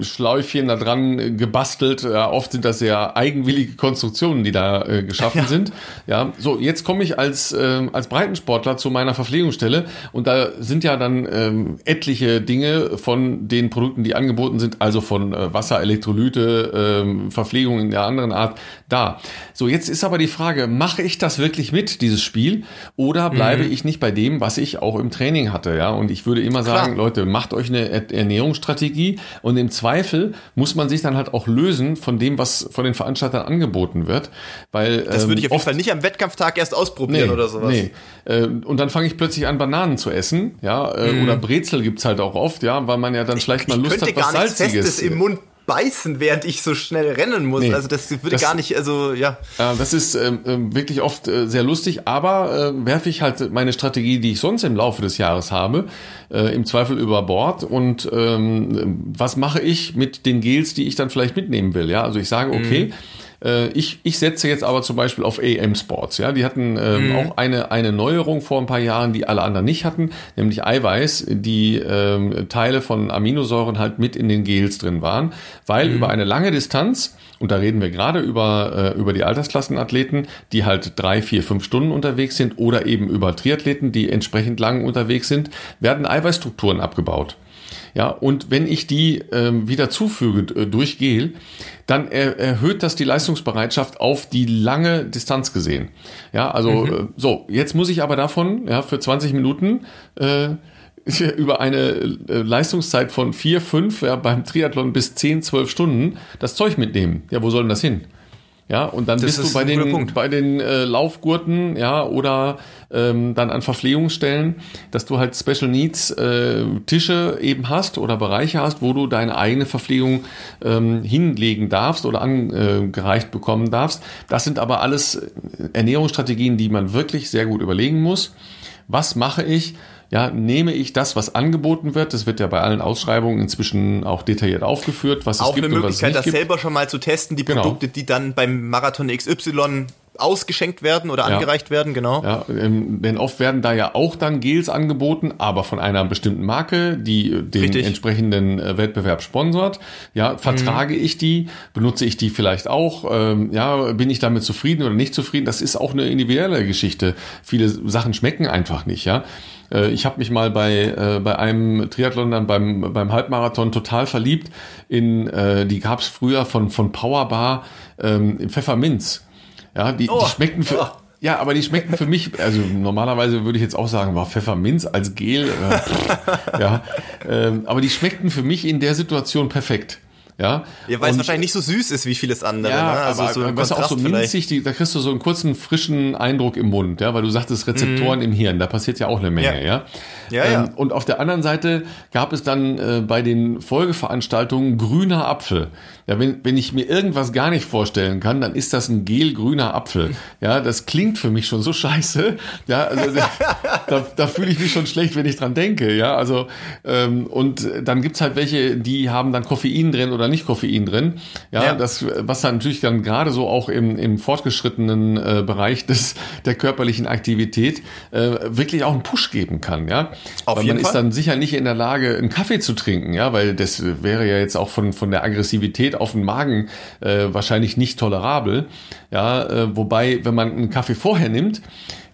Schläufchen da dran gebastelt. Ja, oft sind das sehr eigenwillige Konstruktionen, die da äh, geschaffen ja. sind. Ja, so jetzt komme ich als äh, als Breitensportler zu meiner Verpflegungsstelle und da sind ja dann ähm, etliche Dinge von den Produkten, die angeboten sind, also von äh, Wasser, Elektrolyte, äh, Verpflegung in der anderen Art da. So jetzt ist aber die Frage: Mache ich das wirklich mit dieses Spiel oder bleibe mhm. ich nicht bei dem, was ich auch im Training hatte? Ja, und ich würde immer sagen, Klar. Leute, macht euch eine Ernährungsstrategie und im Zweifel muss man sich dann halt auch lösen von dem, was von den Veranstaltern angeboten wird. Weil, das würde ich auf ähm, jeden Fall nicht am Wettkampftag erst ausprobieren nee, oder sowas. Nee. Äh, und dann fange ich plötzlich an, Bananen zu essen, ja, äh, mhm. oder Brezel gibt's halt auch oft, ja, weil man ja dann vielleicht mal Lust hat, was Salziges. Festes im Mund beißen, während ich so schnell rennen muss. Nee, also das würde das, gar nicht, also ja. Äh, das ist ähm, äh, wirklich oft äh, sehr lustig, aber äh, werfe ich halt meine Strategie, die ich sonst im Laufe des Jahres habe, äh, im Zweifel über Bord. Und ähm, was mache ich mit den Gels, die ich dann vielleicht mitnehmen will? Ja, also ich sage, okay. Mhm äh, ich, ich setze jetzt aber zum Beispiel auf AM Sports. Ja, die hatten ähm, mhm. auch eine, eine Neuerung vor ein paar Jahren, die alle anderen nicht hatten, nämlich Eiweiß, die ähm, Teile von Aminosäuren halt mit in den Gels drin waren, weil mhm. über eine lange Distanz und da reden wir gerade über, äh, über die Altersklassenathleten, die halt drei, vier, fünf Stunden unterwegs sind oder eben über Triathleten, die entsprechend lang unterwegs sind, werden Eiweißstrukturen abgebaut. Ja, und wenn ich die ähm, wieder zufüge äh, durch Gel, dann er, erhöht das die Leistungsbereitschaft auf die lange Distanz gesehen. Ja, also mhm. äh, so, jetzt muss ich aber davon ja für 20 Minuten äh, über eine äh, Leistungszeit von vier, fünf ja, beim Triathlon bis zehn, zwölf Stunden das Zeug mitnehmen. Ja, wo soll denn das hin? Ja, und dann das bist du bei den, bei den äh, Laufgurten, ja, oder ähm, dann an Verpflegungsstellen, dass du halt Special Needs äh, Tische eben hast oder Bereiche hast, wo du deine eigene Verpflegung ähm, hinlegen darfst oder angereicht bekommen darfst. Das sind aber alles Ernährungsstrategien, die man wirklich sehr gut überlegen muss. Was mache ich? Ja, nehme ich das, was angeboten wird, das wird ja bei allen Ausschreibungen inzwischen auch detailliert aufgeführt, was auch es gibt eine Möglichkeit, und was es das selber schon mal zu testen, die genau. Produkte, die dann beim Marathon XY ausgeschenkt werden oder angereicht ja. werden, genau. Ja, ähm, denn oft werden da ja auch dann Gels angeboten, aber von einer bestimmten Marke, die den Richtig. entsprechenden äh, Wettbewerb sponsort. Ja, vertrage mhm. ich die, benutze ich die vielleicht auch, ähm, ja, bin ich damit zufrieden oder nicht zufrieden? Das ist auch eine individuelle Geschichte. Viele Sachen schmecken einfach nicht, ja. Äh, ich habe mich mal bei, äh, bei einem Triathlon dann beim, beim Halbmarathon total verliebt in, äh, die gab es früher von, von Powerbar ähm, Pfefferminz. Ja, die, oh, die schmeckten für. Oh. Ja, aber die schmeckten für mich, also normalerweise würde ich jetzt auch sagen, war Pfefferminz als Gel. Äh, ja, äh, aber die schmeckten für mich in der Situation perfekt. Ja, ja weil und, es wahrscheinlich nicht so süß ist wie vieles andere. Ja, ne? also aber, so weißt auch so minzig, die, da kriegst du so einen kurzen, frischen Eindruck im Mund, ja, weil du sagtest Rezeptoren mm. im Hirn, da passiert ja auch eine Menge, ja. Ja, ja. ja. Ähm, und auf der anderen Seite gab es dann äh, bei den Folgeveranstaltungen grüner Apfel. Ja, wenn, wenn ich mir irgendwas gar nicht vorstellen kann, dann ist das ein gelgrüner Apfel. Ja, das klingt für mich schon so scheiße. Ja, also da, da fühle ich mich schon schlecht, wenn ich dran denke. Ja, also ähm, und dann gibt's halt welche, die haben dann Koffein drin oder nicht Koffein drin. Ja, ja. das, was dann natürlich dann gerade so auch im, im fortgeschrittenen äh, Bereich des der körperlichen Aktivität äh, wirklich auch einen Push geben kann. Ja, Auf weil jeden man Fall. ist dann sicher nicht in der Lage, einen Kaffee zu trinken. Ja, weil das wäre ja jetzt auch von von der Aggressivität auf den Magen äh, wahrscheinlich nicht tolerabel. Ja, äh, wobei, wenn man einen Kaffee vorher nimmt,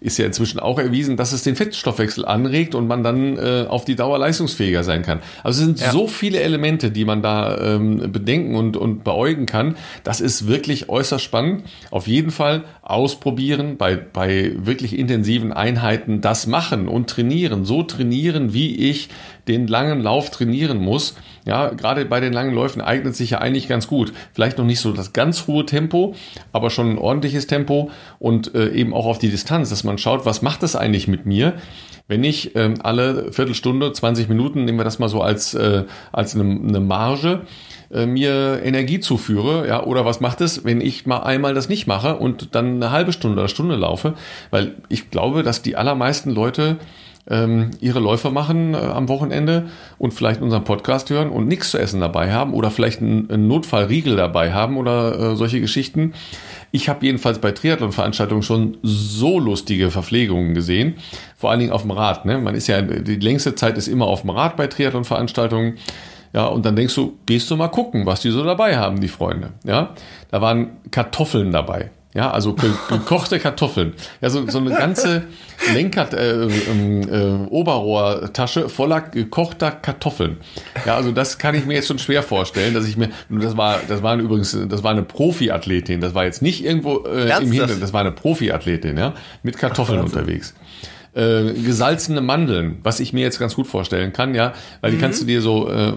ist ja inzwischen auch erwiesen, dass es den Fettstoffwechsel anregt und man dann äh, auf die Dauer leistungsfähiger sein kann. Also es sind ja. so viele Elemente, die man da ähm, bedenken und, und beäugen kann. Das ist wirklich äußerst spannend. Auf jeden Fall ausprobieren, bei, bei wirklich intensiven Einheiten das machen und trainieren. So trainieren, wie ich den langen Lauf trainieren muss. Ja, gerade bei den langen Läufen eignet sich ja eigentlich ganz gut. Vielleicht noch nicht so das ganz hohe Tempo, aber schon ein ordentliches Tempo und äh, eben auch auf die Distanz, dass man schaut, was macht das eigentlich mit mir? Wenn ich ähm, alle Viertelstunde, 20 Minuten, nehmen wir das mal so als, äh, als eine, eine Marge, äh, mir Energie zuführe, ja, oder was macht es, wenn ich mal einmal das nicht mache und dann eine halbe Stunde oder Stunde laufe, weil ich glaube, dass die allermeisten Leute ähm, ihre Läufe machen äh, am Wochenende und vielleicht unseren Podcast hören und nichts zu essen dabei haben oder vielleicht einen, einen Notfallriegel dabei haben oder äh, solche Geschichten. Ich habe jedenfalls bei Triathlon-Veranstaltungen schon so lustige Verpflegungen gesehen, vor allen Dingen auf dem Rad. Ne? Man ist ja, die längste Zeit ist immer auf dem Rad bei Triathlon-Veranstaltungen. Ja, und dann denkst du, gehst du mal gucken, was die so dabei haben, die Freunde. Ja, da waren Kartoffeln dabei. Ja, also gekochte Kartoffeln. Ja, so, so eine ganze Lenker, äh, ähm, äh, Oberrohrtasche voller gekochter Kartoffeln. Ja, also das kann ich mir jetzt schon schwer vorstellen, dass ich mir, das war, das war übrigens, das war eine Profiathletin. Das war jetzt nicht irgendwo äh, im Hintergrund, das war eine Profiathletin, ja, mit Kartoffeln Ach, unterwegs. Äh, gesalzene Mandeln, was ich mir jetzt ganz gut vorstellen kann, ja, weil die mhm. kannst du dir so äh,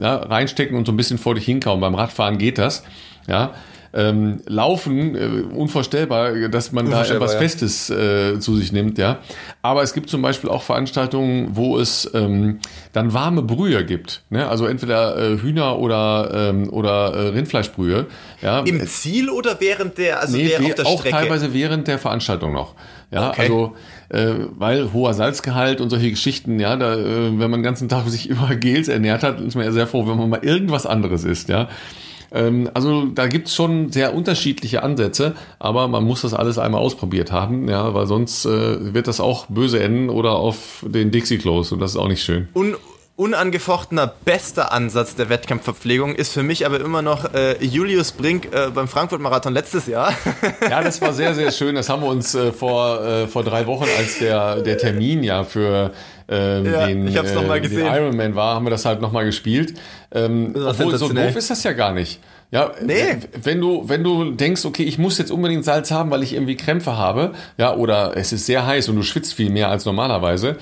ja, reinstecken und so ein bisschen vor dich hinkauen. Beim Radfahren geht das, ja ähm, Laufen äh, unvorstellbar, dass man da etwas ja. Festes äh, zu sich nimmt, ja. Aber es gibt zum Beispiel auch Veranstaltungen, wo es ähm, dann warme Brühe gibt, ne? Also entweder äh, Hühner oder ähm, oder äh, Rindfleischbrühe. Ja. Im Ziel oder während der, also nee, der auf der auch Strecke? teilweise während der Veranstaltung noch. Ja, okay. also äh, weil hoher Salzgehalt und solche Geschichten, ja, da, äh, wenn man den ganzen Tag sich über Gels ernährt hat, ist man ja sehr froh, wenn man mal irgendwas anderes isst, ja. Ähm, also da gibt's schon sehr unterschiedliche Ansätze, aber man muss das alles einmal ausprobiert haben, ja, weil sonst äh, wird das auch böse enden oder auf den Dixie-Klos und das ist auch nicht schön. Und unangefochtener bester Ansatz der Wettkampfverpflegung ist für mich aber immer noch äh, Julius Brink äh, beim Frankfurt-Marathon letztes Jahr. ja, das war sehr, sehr schön. Das haben wir uns äh, vor, äh, vor drei Wochen, als der, der Termin ja für ähm, ja, den, ich hab's noch mal äh, gesehen. den Ironman war, haben wir das halt nochmal gespielt. Ähm, obwohl so doof ist das ja gar nicht. Ja, nee. wenn du, wenn du denkst, okay, ich muss jetzt unbedingt Salz haben, weil ich irgendwie Krämpfe habe, ja, oder es ist sehr heiß und du schwitzt viel mehr als normalerweise,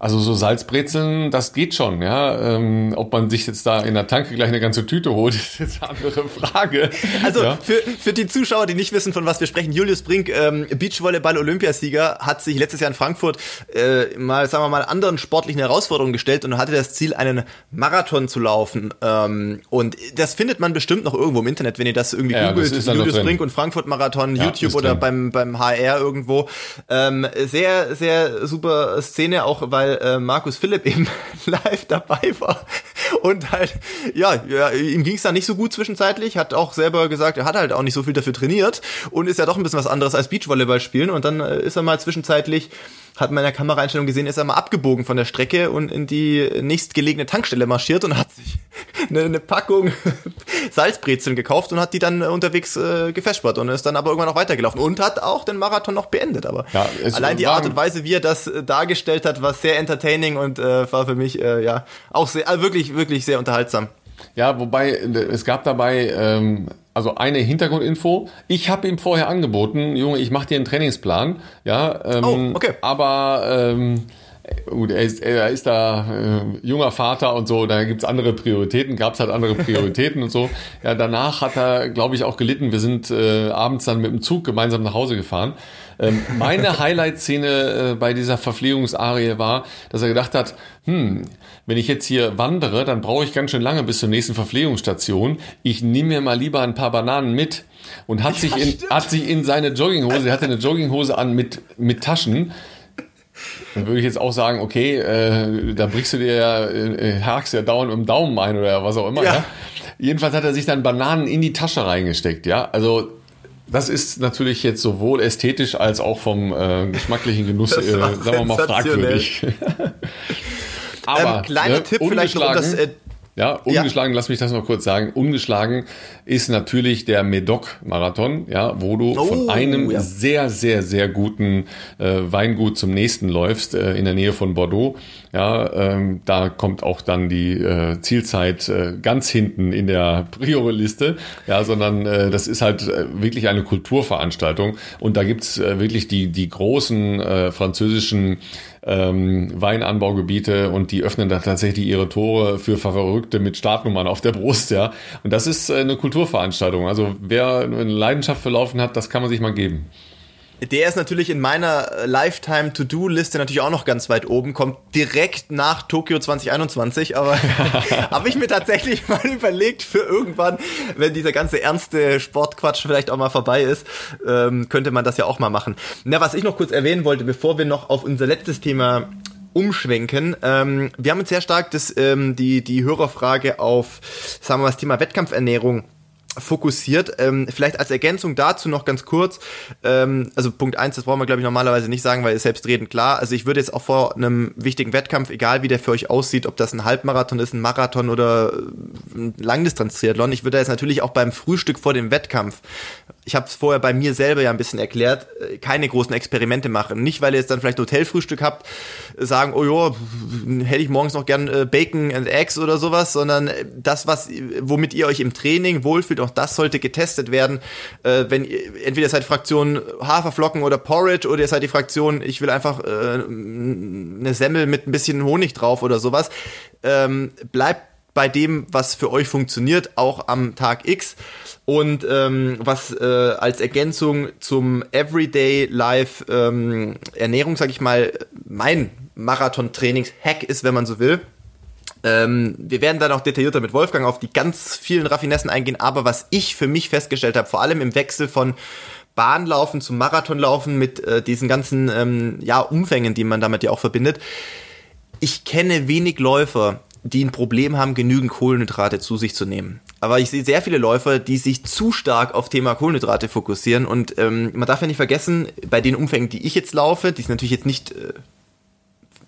also so Salzbrezeln, das geht schon, ja. Ähm, ob man sich jetzt da in der Tanke gleich eine ganze Tüte holt, ist jetzt eine andere Frage. Also ja. für, für die Zuschauer, die nicht wissen, von was wir sprechen, Julius Brink, ähm, Beachvolleyball-Olympiasieger, hat sich letztes Jahr in Frankfurt äh, mal, sagen wir mal, anderen sportlichen Herausforderungen gestellt und hatte das Ziel, einen Marathon zu laufen. Ähm, und das findet man bestimmt noch irgendwo im Internet, wenn ihr das irgendwie ja, googelt. Das Julius Brink und Frankfurt-Marathon, ja, YouTube oder beim, beim HR irgendwo. Ähm, sehr, sehr super Szene, auch weil weil äh, Markus Philipp eben live dabei war. Und halt, ja, ja ihm ging es da nicht so gut zwischenzeitlich, hat auch selber gesagt, er hat halt auch nicht so viel dafür trainiert und ist ja doch ein bisschen was anderes als Beachvolleyball spielen. Und dann äh, ist er mal zwischenzeitlich hat man in der Kameraeinstellung gesehen, ist er mal abgebogen von der Strecke und in die nächstgelegene Tankstelle marschiert und hat sich eine, eine Packung Salzbrezeln gekauft und hat die dann unterwegs äh, gefespert und ist dann aber irgendwann noch weitergelaufen und hat auch den Marathon noch beendet. Aber ja, allein die Art und Weise, wie er das äh, dargestellt hat, war sehr entertaining und äh, war für mich äh, ja auch sehr, also wirklich, wirklich sehr unterhaltsam. Ja, wobei es gab dabei ähm, also eine Hintergrundinfo. Ich habe ihm vorher angeboten, Junge, ich mache dir einen Trainingsplan. Ja, ähm, oh, okay. aber ähm, gut, er ist, er ist da äh, junger Vater und so, da gibt's andere Prioritäten, gab's halt andere Prioritäten und so. Ja, danach hat er, glaube ich, auch gelitten. Wir sind äh, abends dann mit dem Zug gemeinsam nach Hause gefahren. Ähm, meine Highlight-Szene äh, bei dieser Verpflegungsarie war, dass er gedacht hat, hm, wenn ich jetzt hier wandere, dann brauche ich ganz schön lange bis zur nächsten Verpflegungsstation. Ich nehme mir mal lieber ein paar Bananen mit und hat sich in, hat sich in seine Jogginghose, er hatte eine Jogginghose an mit, mit Taschen, dann würde ich jetzt auch sagen, okay, äh, da brichst du dir ja, äh, hakst ja dauernd dem Daumen ein oder was auch immer. Ja. ja. Jedenfalls hat er sich dann Bananen in die Tasche reingesteckt, ja. Also das ist natürlich jetzt sowohl ästhetisch als auch vom äh, geschmacklichen Genuss, äh, sagen wir mal, fragwürdig. Aber ähm, kleiner ne, Tipp vielleicht noch, um das äh, ja, ungeschlagen, ja. lass mich das noch kurz sagen. Ungeschlagen ist natürlich der Medoc-Marathon, ja, wo du oh, von einem ja. sehr, sehr, sehr guten äh, Weingut zum nächsten läufst, äh, in der Nähe von Bordeaux. Ja, ähm, da kommt auch dann die äh, Zielzeit äh, ganz hinten in der Priore-Liste. Ja, sondern äh, das ist halt äh, wirklich eine Kulturveranstaltung. Und da gibt's wirklich die, die großen französischen ähm, Weinanbaugebiete und die öffnen da tatsächlich ihre Tore für Verrückte mit Startnummern auf der Brust, ja. Und das ist äh, eine Kulturveranstaltung. Also wer eine Leidenschaft für Laufen hat, das kann man sich mal geben. Der ist natürlich in meiner Lifetime-To-Do-Liste natürlich auch noch ganz weit oben, kommt direkt nach Tokio 2021, aber habe ich mir tatsächlich mal überlegt, für irgendwann, wenn dieser ganze ernste Sportquatsch vielleicht auch mal vorbei ist, ähm, könnte man das ja auch mal machen. Na, was ich noch kurz erwähnen wollte, bevor wir noch auf unser letztes Thema umschwenken. Ähm, wir haben uns sehr stark das, ähm, die, die Hörerfrage auf, sagen wir mal, das Thema Wettkampfernährung fokussiert. Ähm, vielleicht als Ergänzung dazu noch ganz kurz, ähm, also Punkt eins, das brauchen wir glaube ich normalerweise nicht sagen, weil es selbstredend klar. Also ich würde jetzt auch vor einem wichtigen Wettkampf, egal wie der für euch aussieht, ob das ein Halbmarathon ist, ein Marathon oder ein Langdistanz-Triathlon, ich würde jetzt natürlich auch beim Frühstück vor dem Wettkampf, ich habe es vorher bei mir selber ja ein bisschen erklärt, äh, keine großen Experimente machen. Nicht, weil ihr jetzt dann vielleicht Hotelfrühstück habt, sagen, oh ja, hätte ich morgens noch gern äh, Bacon and Eggs oder sowas, sondern das, was, womit ihr euch im Training wohlfühlt, auch das sollte getestet werden. Äh, wenn ihr, entweder seid Fraktion Haferflocken oder Porridge oder ihr seid die Fraktion, ich will einfach äh, eine Semmel mit ein bisschen Honig drauf oder sowas. Ähm, bleibt bei dem, was für euch funktioniert, auch am Tag X. Und ähm, was äh, als Ergänzung zum Everyday Life ähm, Ernährung, sag ich mal, mein Marathon-Trainings-Hack ist, wenn man so will, ähm, wir werden dann auch detaillierter mit Wolfgang auf die ganz vielen Raffinessen eingehen, aber was ich für mich festgestellt habe, vor allem im Wechsel von Bahnlaufen zum Marathonlaufen mit äh, diesen ganzen ähm, ja, Umfängen, die man damit ja auch verbindet, ich kenne wenig Läufer, die ein Problem haben, genügend Kohlenhydrate zu sich zu nehmen. Aber ich sehe sehr viele Läufer, die sich zu stark auf Thema Kohlenhydrate fokussieren. Und ähm, man darf ja nicht vergessen, bei den Umfängen, die ich jetzt laufe, die ist natürlich jetzt nicht äh,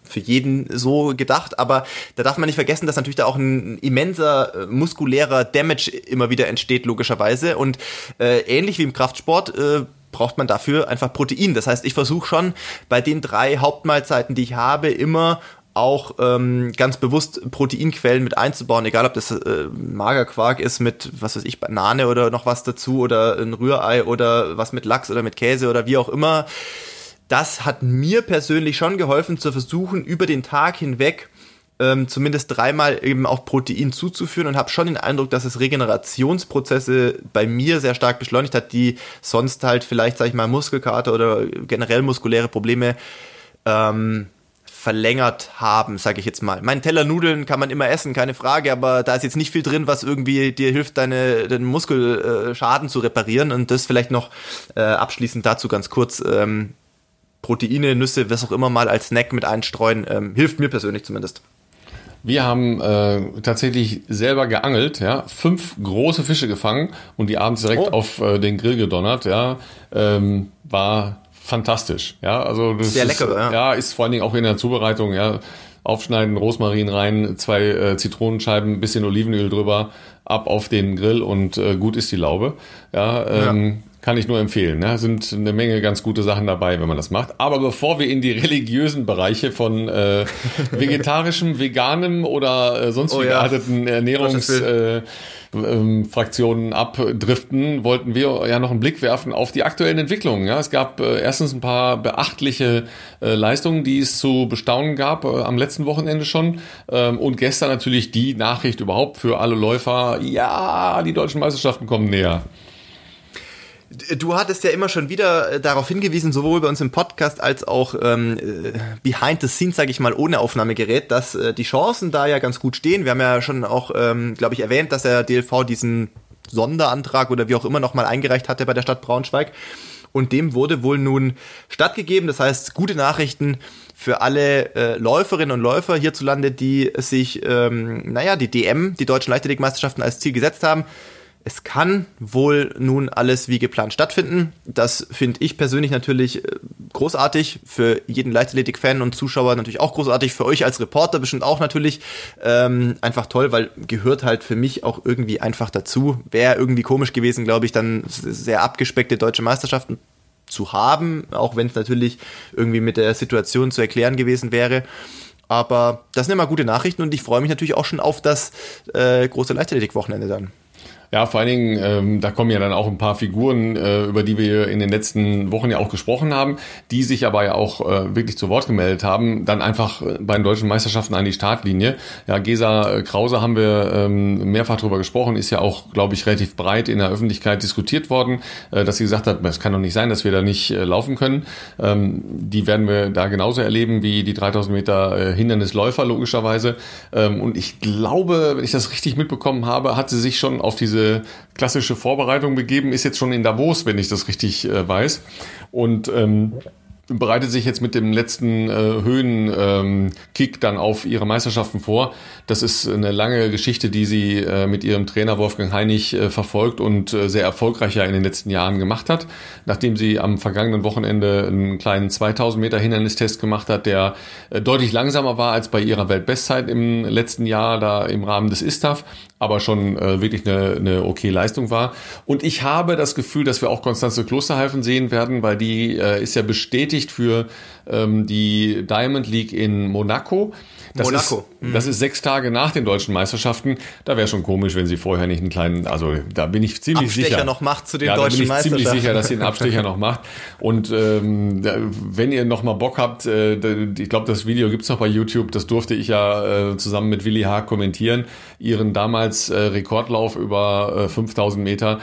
für jeden so gedacht, aber da darf man nicht vergessen, dass natürlich da auch ein immenser äh, muskulärer Damage immer wieder entsteht, logischerweise. Und äh, ähnlich wie im Kraftsport äh, braucht man dafür einfach Protein. Das heißt, ich versuche schon bei den drei Hauptmahlzeiten, die ich habe, immer auch ähm, ganz bewusst Proteinquellen mit einzubauen, egal ob das äh, Magerquark ist mit, was weiß ich, Banane oder noch was dazu oder ein Rührei oder was mit Lachs oder mit Käse oder wie auch immer. Das hat mir persönlich schon geholfen, zu versuchen, über den Tag hinweg ähm, zumindest dreimal eben auch Protein zuzuführen und habe schon den Eindruck, dass es Regenerationsprozesse bei mir sehr stark beschleunigt hat, die sonst halt vielleicht, sag ich mal, Muskelkater oder generell muskuläre Probleme ähm, verlängert haben, sage ich jetzt mal. Mein Teller Nudeln kann man immer essen, keine Frage, aber da ist jetzt nicht viel drin, was irgendwie dir hilft, deine, deinen Muskelschaden zu reparieren. Und das vielleicht noch äh, abschließend dazu ganz kurz. Ähm, Proteine, Nüsse, was auch immer mal als Snack mit einstreuen, ähm, hilft mir persönlich zumindest. Wir haben äh, tatsächlich selber geangelt, ja, fünf große Fische gefangen und die abends direkt oh. auf äh, den Grill gedonnert, ja, ähm, war fantastisch, ja, also das sehr lecker, ja. ja, ist vor allen Dingen auch in der Zubereitung, ja, aufschneiden, Rosmarin rein, zwei äh, Zitronenscheiben, bisschen Olivenöl drüber, ab auf den Grill und äh, gut ist die Laube, ja, ähm, ja Kann ich nur empfehlen. Ne? Sind eine Menge ganz gute Sachen dabei, wenn man das macht. Aber bevor wir in die religiösen Bereiche von äh, vegetarischem, veganem oder äh, sonst oh, wie ja. gearteten Ernährungs... Äh, ähm, Fraktionen abdriften, wollten wir ja noch einen Blick werfen auf die aktuellen Entwicklungen. Ja, es gab äh, erstens ein paar beachtliche äh, Leistungen, die es zu bestaunen gab äh, am letzten Wochenende schon ähm, und gestern natürlich die Nachricht überhaupt für alle Läufer. Ja, die deutschen Meisterschaften kommen näher. Du hattest ja immer schon wieder äh, darauf hingewiesen, sowohl bei uns im Podcast als auch ähm, äh, behind the scenes, sage ich mal, ohne Aufnahmegerät, dass äh, die Chancen da ja ganz gut stehen. Wir haben ja schon auch, ähm, glaube ich, erwähnt, dass der DLV diesen Sonderantrag oder wie auch immer nochmal eingereicht hatte bei der Stadt Braunschweig. Und dem wurde wohl nun stattgegeben. Das heißt, gute Nachrichten für alle äh, Läuferinnen und Läufer hierzulande, die sich, ähm, naja, die DM, die deutschen Leichtathletikmeisterschaften als Ziel gesetzt haben. Es kann wohl nun alles wie geplant stattfinden. Das finde ich persönlich natürlich äh, großartig. Für jeden Leichtathletik-Fan und Zuschauer natürlich auch großartig. Für euch als Reporter bestimmt auch natürlich ähm, einfach toll, weil gehört halt für mich auch irgendwie einfach dazu. Wäre irgendwie komisch gewesen, glaube ich, dann sehr abgespeckte deutsche Meisterschaften zu haben, auch wenn es natürlich irgendwie mit der Situation zu erklären gewesen wäre. Aber das sind immer gute Nachrichten und ich freue mich natürlich auch schon auf das äh, große Leichtathletik-Wochenende dann. Ja, vor allen Dingen, ähm, da kommen ja dann auch ein paar Figuren, äh, über die wir in den letzten Wochen ja auch gesprochen haben, die sich aber ja auch äh, wirklich zu Wort gemeldet haben, dann einfach äh, bei den deutschen Meisterschaften an die Startlinie. Ja, Gesa äh, Krause haben wir ähm, mehrfach drüber gesprochen, ist ja auch, glaube ich, relativ breit in der Öffentlichkeit diskutiert worden, äh, dass sie gesagt hat, es kann doch nicht sein, dass wir da nicht äh, laufen können. Ähm, die werden wir da genauso erleben wie die 3000 Meter äh, Hindernisläufer logischerweise. Ähm, und ich glaube, wenn ich das richtig mitbekommen habe, hat sie sich schon auf diese klassische Vorbereitung begeben, ist jetzt schon in Davos, wenn ich das richtig äh, weiß. Und ähm, bereitet sich jetzt mit dem letzten äh, Höhenkick ähm, dann auf ihre Meisterschaften vor. Das ist eine lange Geschichte, die sie äh, mit ihrem Trainer Wolfgang Heinig äh, verfolgt und äh, sehr erfolgreich ja in den letzten Jahren gemacht hat. Nachdem sie am vergangenen Wochenende einen kleinen 2000 Meter Hindernistest gemacht hat, der äh, deutlich langsamer war als bei ihrer Weltbestzeit im letzten Jahr da im Rahmen des ISTAF, aber schon äh, wirklich eine, eine okay Leistung war. Und ich habe das Gefühl, dass wir auch Konstanze Klosterhalfen sehen werden, weil die äh, ist ja bestätigt für ähm, die Diamond League in Monaco. Das Monaco. Ist, mhm. das ist sechs Tage nach den deutschen Meisterschaften. Da wäre schon komisch, wenn sie vorher nicht einen kleinen, also da bin ich ziemlich Abstecher sicher. noch macht zu den ja, deutschen da bin ich ziemlich sicher, dass sie einen Abstecher noch macht. Und ähm, wenn ihr noch mal Bock habt, äh, ich glaube, das Video gibt's noch bei YouTube. Das durfte ich ja äh, zusammen mit Willi Haag kommentieren. Ihren damals äh, Rekordlauf über äh, 5000 Meter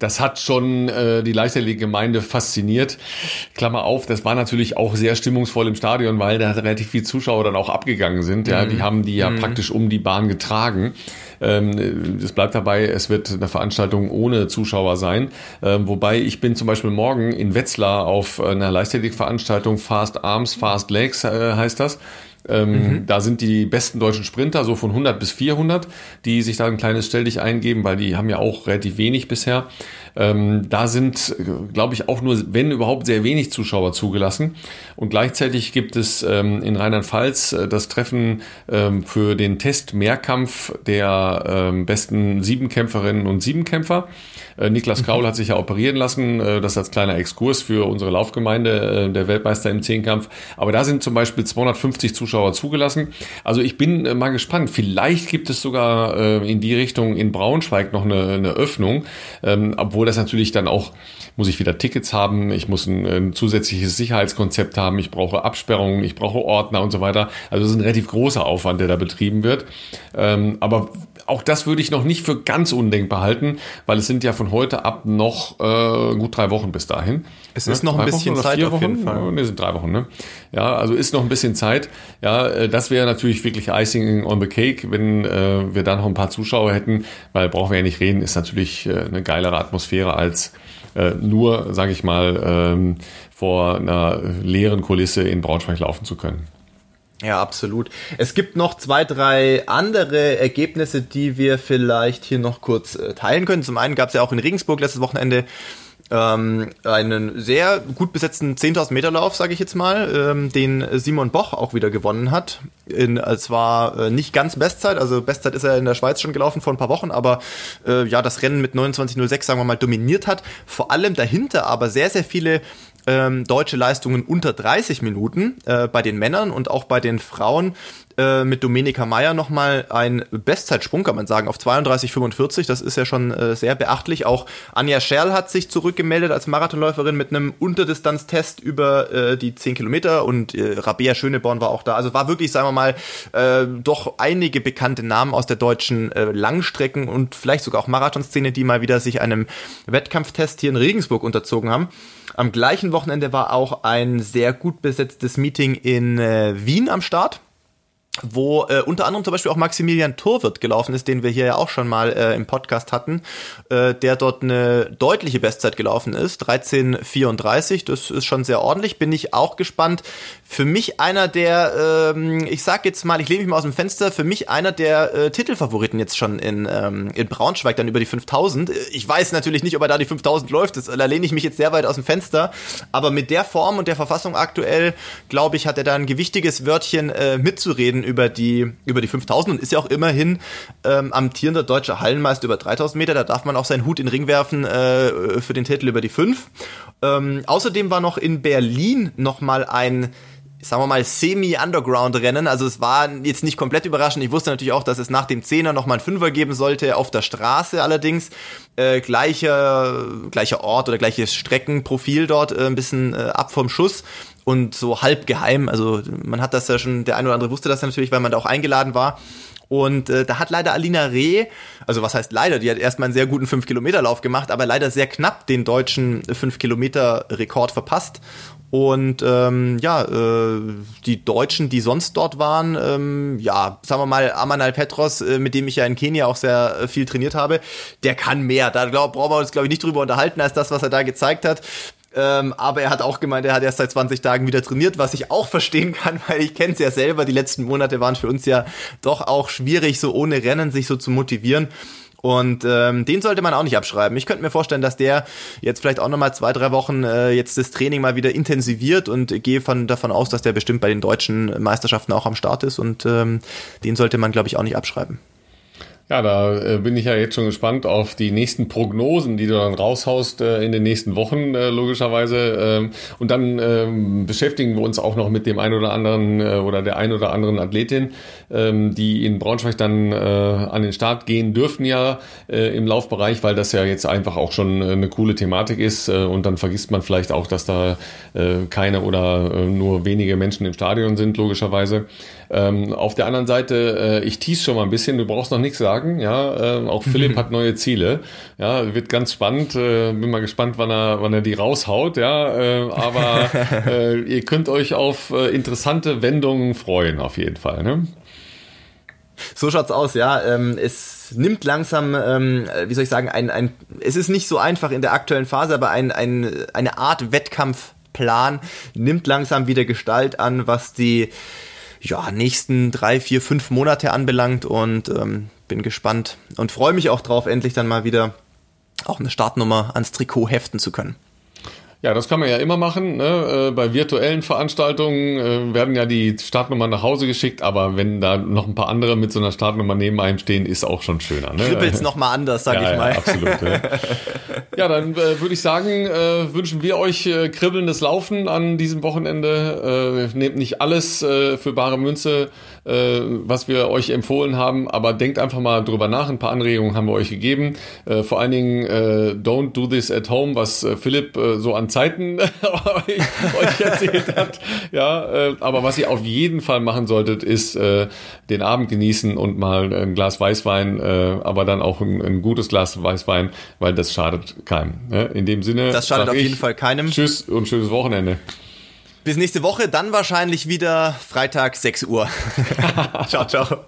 das hat schon äh, die Leichtathletik-Gemeinde fasziniert. Klammer auf, das war natürlich auch sehr stimmungsvoll im Stadion, weil da relativ viele Zuschauer dann auch abgegangen sind. Ja, mhm. die haben die ja mhm. praktisch um die Bahn getragen. Ähm, es bleibt dabei, es wird eine Veranstaltung ohne Zuschauer sein. Ähm, wobei ich bin zum Beispiel morgen in Wetzlar auf einer Leichtathletik-Veranstaltung Fast Arms, Fast Legs äh, heißt das. Ähm, mhm. Da sind die besten deutschen Sprinter so von 100 bis 400, die sich da ein kleines Stell dich eingeben, weil die haben ja auch relativ wenig bisher. Ähm, da sind, glaube ich, auch nur, wenn überhaupt, sehr wenig Zuschauer zugelassen. Und gleichzeitig gibt es ähm, in Rheinland-Pfalz äh, das Treffen ähm, für den Test Mehrkampf der ähm, besten Siebenkämpferinnen und Siebenkämpfer. Äh, Niklas Kraul hat sich ja operieren lassen, äh, das als kleiner Exkurs für unsere Laufgemeinde, äh, der Weltmeister im Zehnkampf. Aber da sind zum Beispiel 250 Zuschauer zugelassen. Also ich bin äh, mal gespannt. Vielleicht gibt es sogar äh, in die Richtung in Braunschweig noch eine, eine Öffnung, ähm, obwohl das natürlich dann auch muss ich wieder Tickets haben, ich muss ein, ein, zusätzliches Sicherheitskonzept haben, ich brauche Absperrungen, ich brauche Ordner und so weiter. Also es ist ein relativ großer Aufwand, der da betrieben wird. Ähm, aber auch das würde ich noch nicht für ganz undenkbar halten, weil es sind ja von heute ab noch äh, gut drei Wochen bis dahin. Es ist noch ein bisschen Zeit auf jeden Fall. Ne, sind drei Wochen, ne? Ja, also ist noch ein bisschen Zeit. Ja, äh, das wäre natürlich wirklich Icing on the Cake, wenn äh, wir da noch ein paar Zuschauer hätten, weil brauchen wir ja nicht reden, ist natürlich äh, eine geilere Atmosphäre als äh, nur, sage ich mal, ähm, vor einer leeren Kulisse in Braunschweig laufen zu können. Ja, absolut. Es gibt noch zwei, drei andere Ergebnisse, die wir vielleicht hier noch kurz äh, teilen können. Zum einen gab es ja auch in Regensburg letztes Wochenende ähm, einen sehr gut besetzten 10.000 Meter Lauf, sage ich jetzt mal, ähm, den Simon Boch auch wieder gewonnen hat. In, es war äh, nicht ganz Bestzeit, also Bestzeit ist er in der Schweiz schon gelaufen vor ein paar Wochen, aber äh, ja, das Rennen mit 29.06, sagen wir mal, dominiert hat. Vor allem dahinter aber sehr, sehr viele ähm, deutsche Leistungen unter 30 Minuten äh, bei den Männern und auch bei den Frauen äh, mit Domenica Meyer nochmal ein Bestzeitsprung, kann man sagen, auf 32,45. Das ist ja schon äh, sehr beachtlich. Auch Anja Scherl hat sich zurückgemeldet als Marathonläuferin mit einem Unterdistanztest über äh, die 10 Kilometer und äh, Rabea Schöneborn war auch da. Also war wirklich, sagen wir mal, äh, doch einige bekannte Namen aus der deutschen äh, Langstrecken und vielleicht sogar auch Marathonszene, die mal wieder sich einem Wettkampftest hier in Regensburg unterzogen haben. Am gleichen Wochenende war auch ein sehr gut besetztes Meeting in äh, Wien am Start wo äh, unter anderem zum Beispiel auch Maximilian Turwirt gelaufen ist, den wir hier ja auch schon mal äh, im Podcast hatten, äh, der dort eine deutliche Bestzeit gelaufen ist, 13,34, das ist schon sehr ordentlich, bin ich auch gespannt. Für mich einer der, ähm, ich sag jetzt mal, ich lehne mich mal aus dem Fenster, für mich einer der äh, Titelfavoriten jetzt schon in, ähm, in Braunschweig, dann über die 5000. Ich weiß natürlich nicht, ob er da die 5000 läuft, das, da lehne ich mich jetzt sehr weit aus dem Fenster, aber mit der Form und der Verfassung aktuell, glaube ich, hat er da ein gewichtiges Wörtchen äh, mitzureden über die, über die 5000 und ist ja auch immerhin ähm, amtierender deutscher Hallenmeister über 3000 Meter. Da darf man auch seinen Hut in den Ring werfen äh, für den Titel über die 5. Ähm, außerdem war noch in Berlin nochmal ein sagen wir mal, semi-Underground-Rennen. Also es war jetzt nicht komplett überraschend. Ich wusste natürlich auch, dass es nach dem Zehner nochmal ein Fünfer geben sollte, auf der Straße allerdings. Äh, gleicher, gleicher Ort oder gleiches Streckenprofil dort, äh, ein bisschen äh, ab vom Schuss und so halb geheim. Also man hat das ja schon, der eine oder andere wusste das natürlich, weil man da auch eingeladen war. Und äh, da hat leider Alina Reh, also was heißt leider, die hat erstmal einen sehr guten 5-Kilometer-Lauf gemacht, aber leider sehr knapp den deutschen 5-Kilometer-Rekord verpasst. Und ähm, ja, äh, die Deutschen, die sonst dort waren, ähm, ja, sagen wir mal, Amanal Petros, äh, mit dem ich ja in Kenia auch sehr äh, viel trainiert habe, der kann mehr. Da glaub, brauchen wir uns, glaube ich, nicht drüber unterhalten, als das, was er da gezeigt hat. Ähm, aber er hat auch gemeint, er hat erst seit 20 Tagen wieder trainiert, was ich auch verstehen kann, weil ich kenne es ja selber. Die letzten Monate waren für uns ja doch auch schwierig, so ohne Rennen sich so zu motivieren. Und ähm, den sollte man auch nicht abschreiben. Ich könnte mir vorstellen, dass der jetzt vielleicht auch nochmal zwei, drei Wochen äh, jetzt das Training mal wieder intensiviert und gehe von, davon aus, dass der bestimmt bei den deutschen Meisterschaften auch am Start ist und ähm, den sollte man, glaube ich, auch nicht abschreiben. Ja, da äh, bin ich ja jetzt schon gespannt auf die nächsten Prognosen, die du dann raushaust äh, in den nächsten Wochen, äh, logischerweise. Ähm, und dann ähm, beschäftigen wir uns auch noch mit dem einen oder anderen oder der ein oder anderen Athletin, ähm, die in Braunschweig dann an den Start gehen dürften ja im Laufbereich, weil das ja jetzt einfach auch schon eine coole Thematik ist. Und dann vergisst man vielleicht auch, dass da keine oder nur wenige Menschen im Stadion sind, logischerweise. Ähm, auf der anderen Seite, äh, ich tease schon mal ein bisschen, du brauchst noch nichts sagen. Ja, äh, auch Philipp hat neue Ziele. Ja, wird ganz spannend. Äh, bin mal gespannt, wann er, wann er die raushaut. Ja, äh, aber äh, ihr könnt euch auf äh, interessante Wendungen freuen, auf jeden Fall. Ne? So schaut's aus, ja. Ähm, es nimmt langsam, ähm, wie soll ich sagen, ein, ein, es ist nicht so einfach in der aktuellen Phase, aber ein, ein, eine Art Wettkampfplan nimmt langsam wieder Gestalt an, was die ja, nächsten drei, vier, fünf Monate anbelangt und ähm, bin gespannt und freue mich auch drauf, endlich dann mal wieder auch eine Startnummer ans Trikot heften zu können. Ja, das kann man ja immer machen. Ne? Äh, bei virtuellen Veranstaltungen äh, werden ja die Startnummern nach Hause geschickt, aber wenn da noch ein paar andere mit so einer Startnummer neben einem stehen, ist auch schon schöner. Ne? Kribbelt's noch mal anders, sag ja, ich mal. Ja, absolut. ja. ja, dann äh, würde ich sagen, äh, wünschen wir euch äh, kribbelndes Laufen an diesem Wochenende. Äh, nehmt nicht alles für bare Münze äh, was wir euch empfohlen haben. Aber denkt einfach mal drüber nach. Ein paar Anregungen haben wir euch gegeben. Äh, vor allen Dingen äh, Don't Do This at Home, was äh, Philipp äh, so an Zeiten euch erzählt hat. Ja, äh, aber was ihr auf jeden Fall machen solltet, ist den Abend genießen und mal ein Glas Weißwein, aber dann auch ein, ein gutes Glas Weißwein, weil das schadet keinem. Ne? In dem Sinne. Das schadet auf jeden Fall keinem. Tschüss und schönes Wochenende. Bis nächste Woche, dann wahrscheinlich wieder Freitag 6 Uhr. ciao, ciao.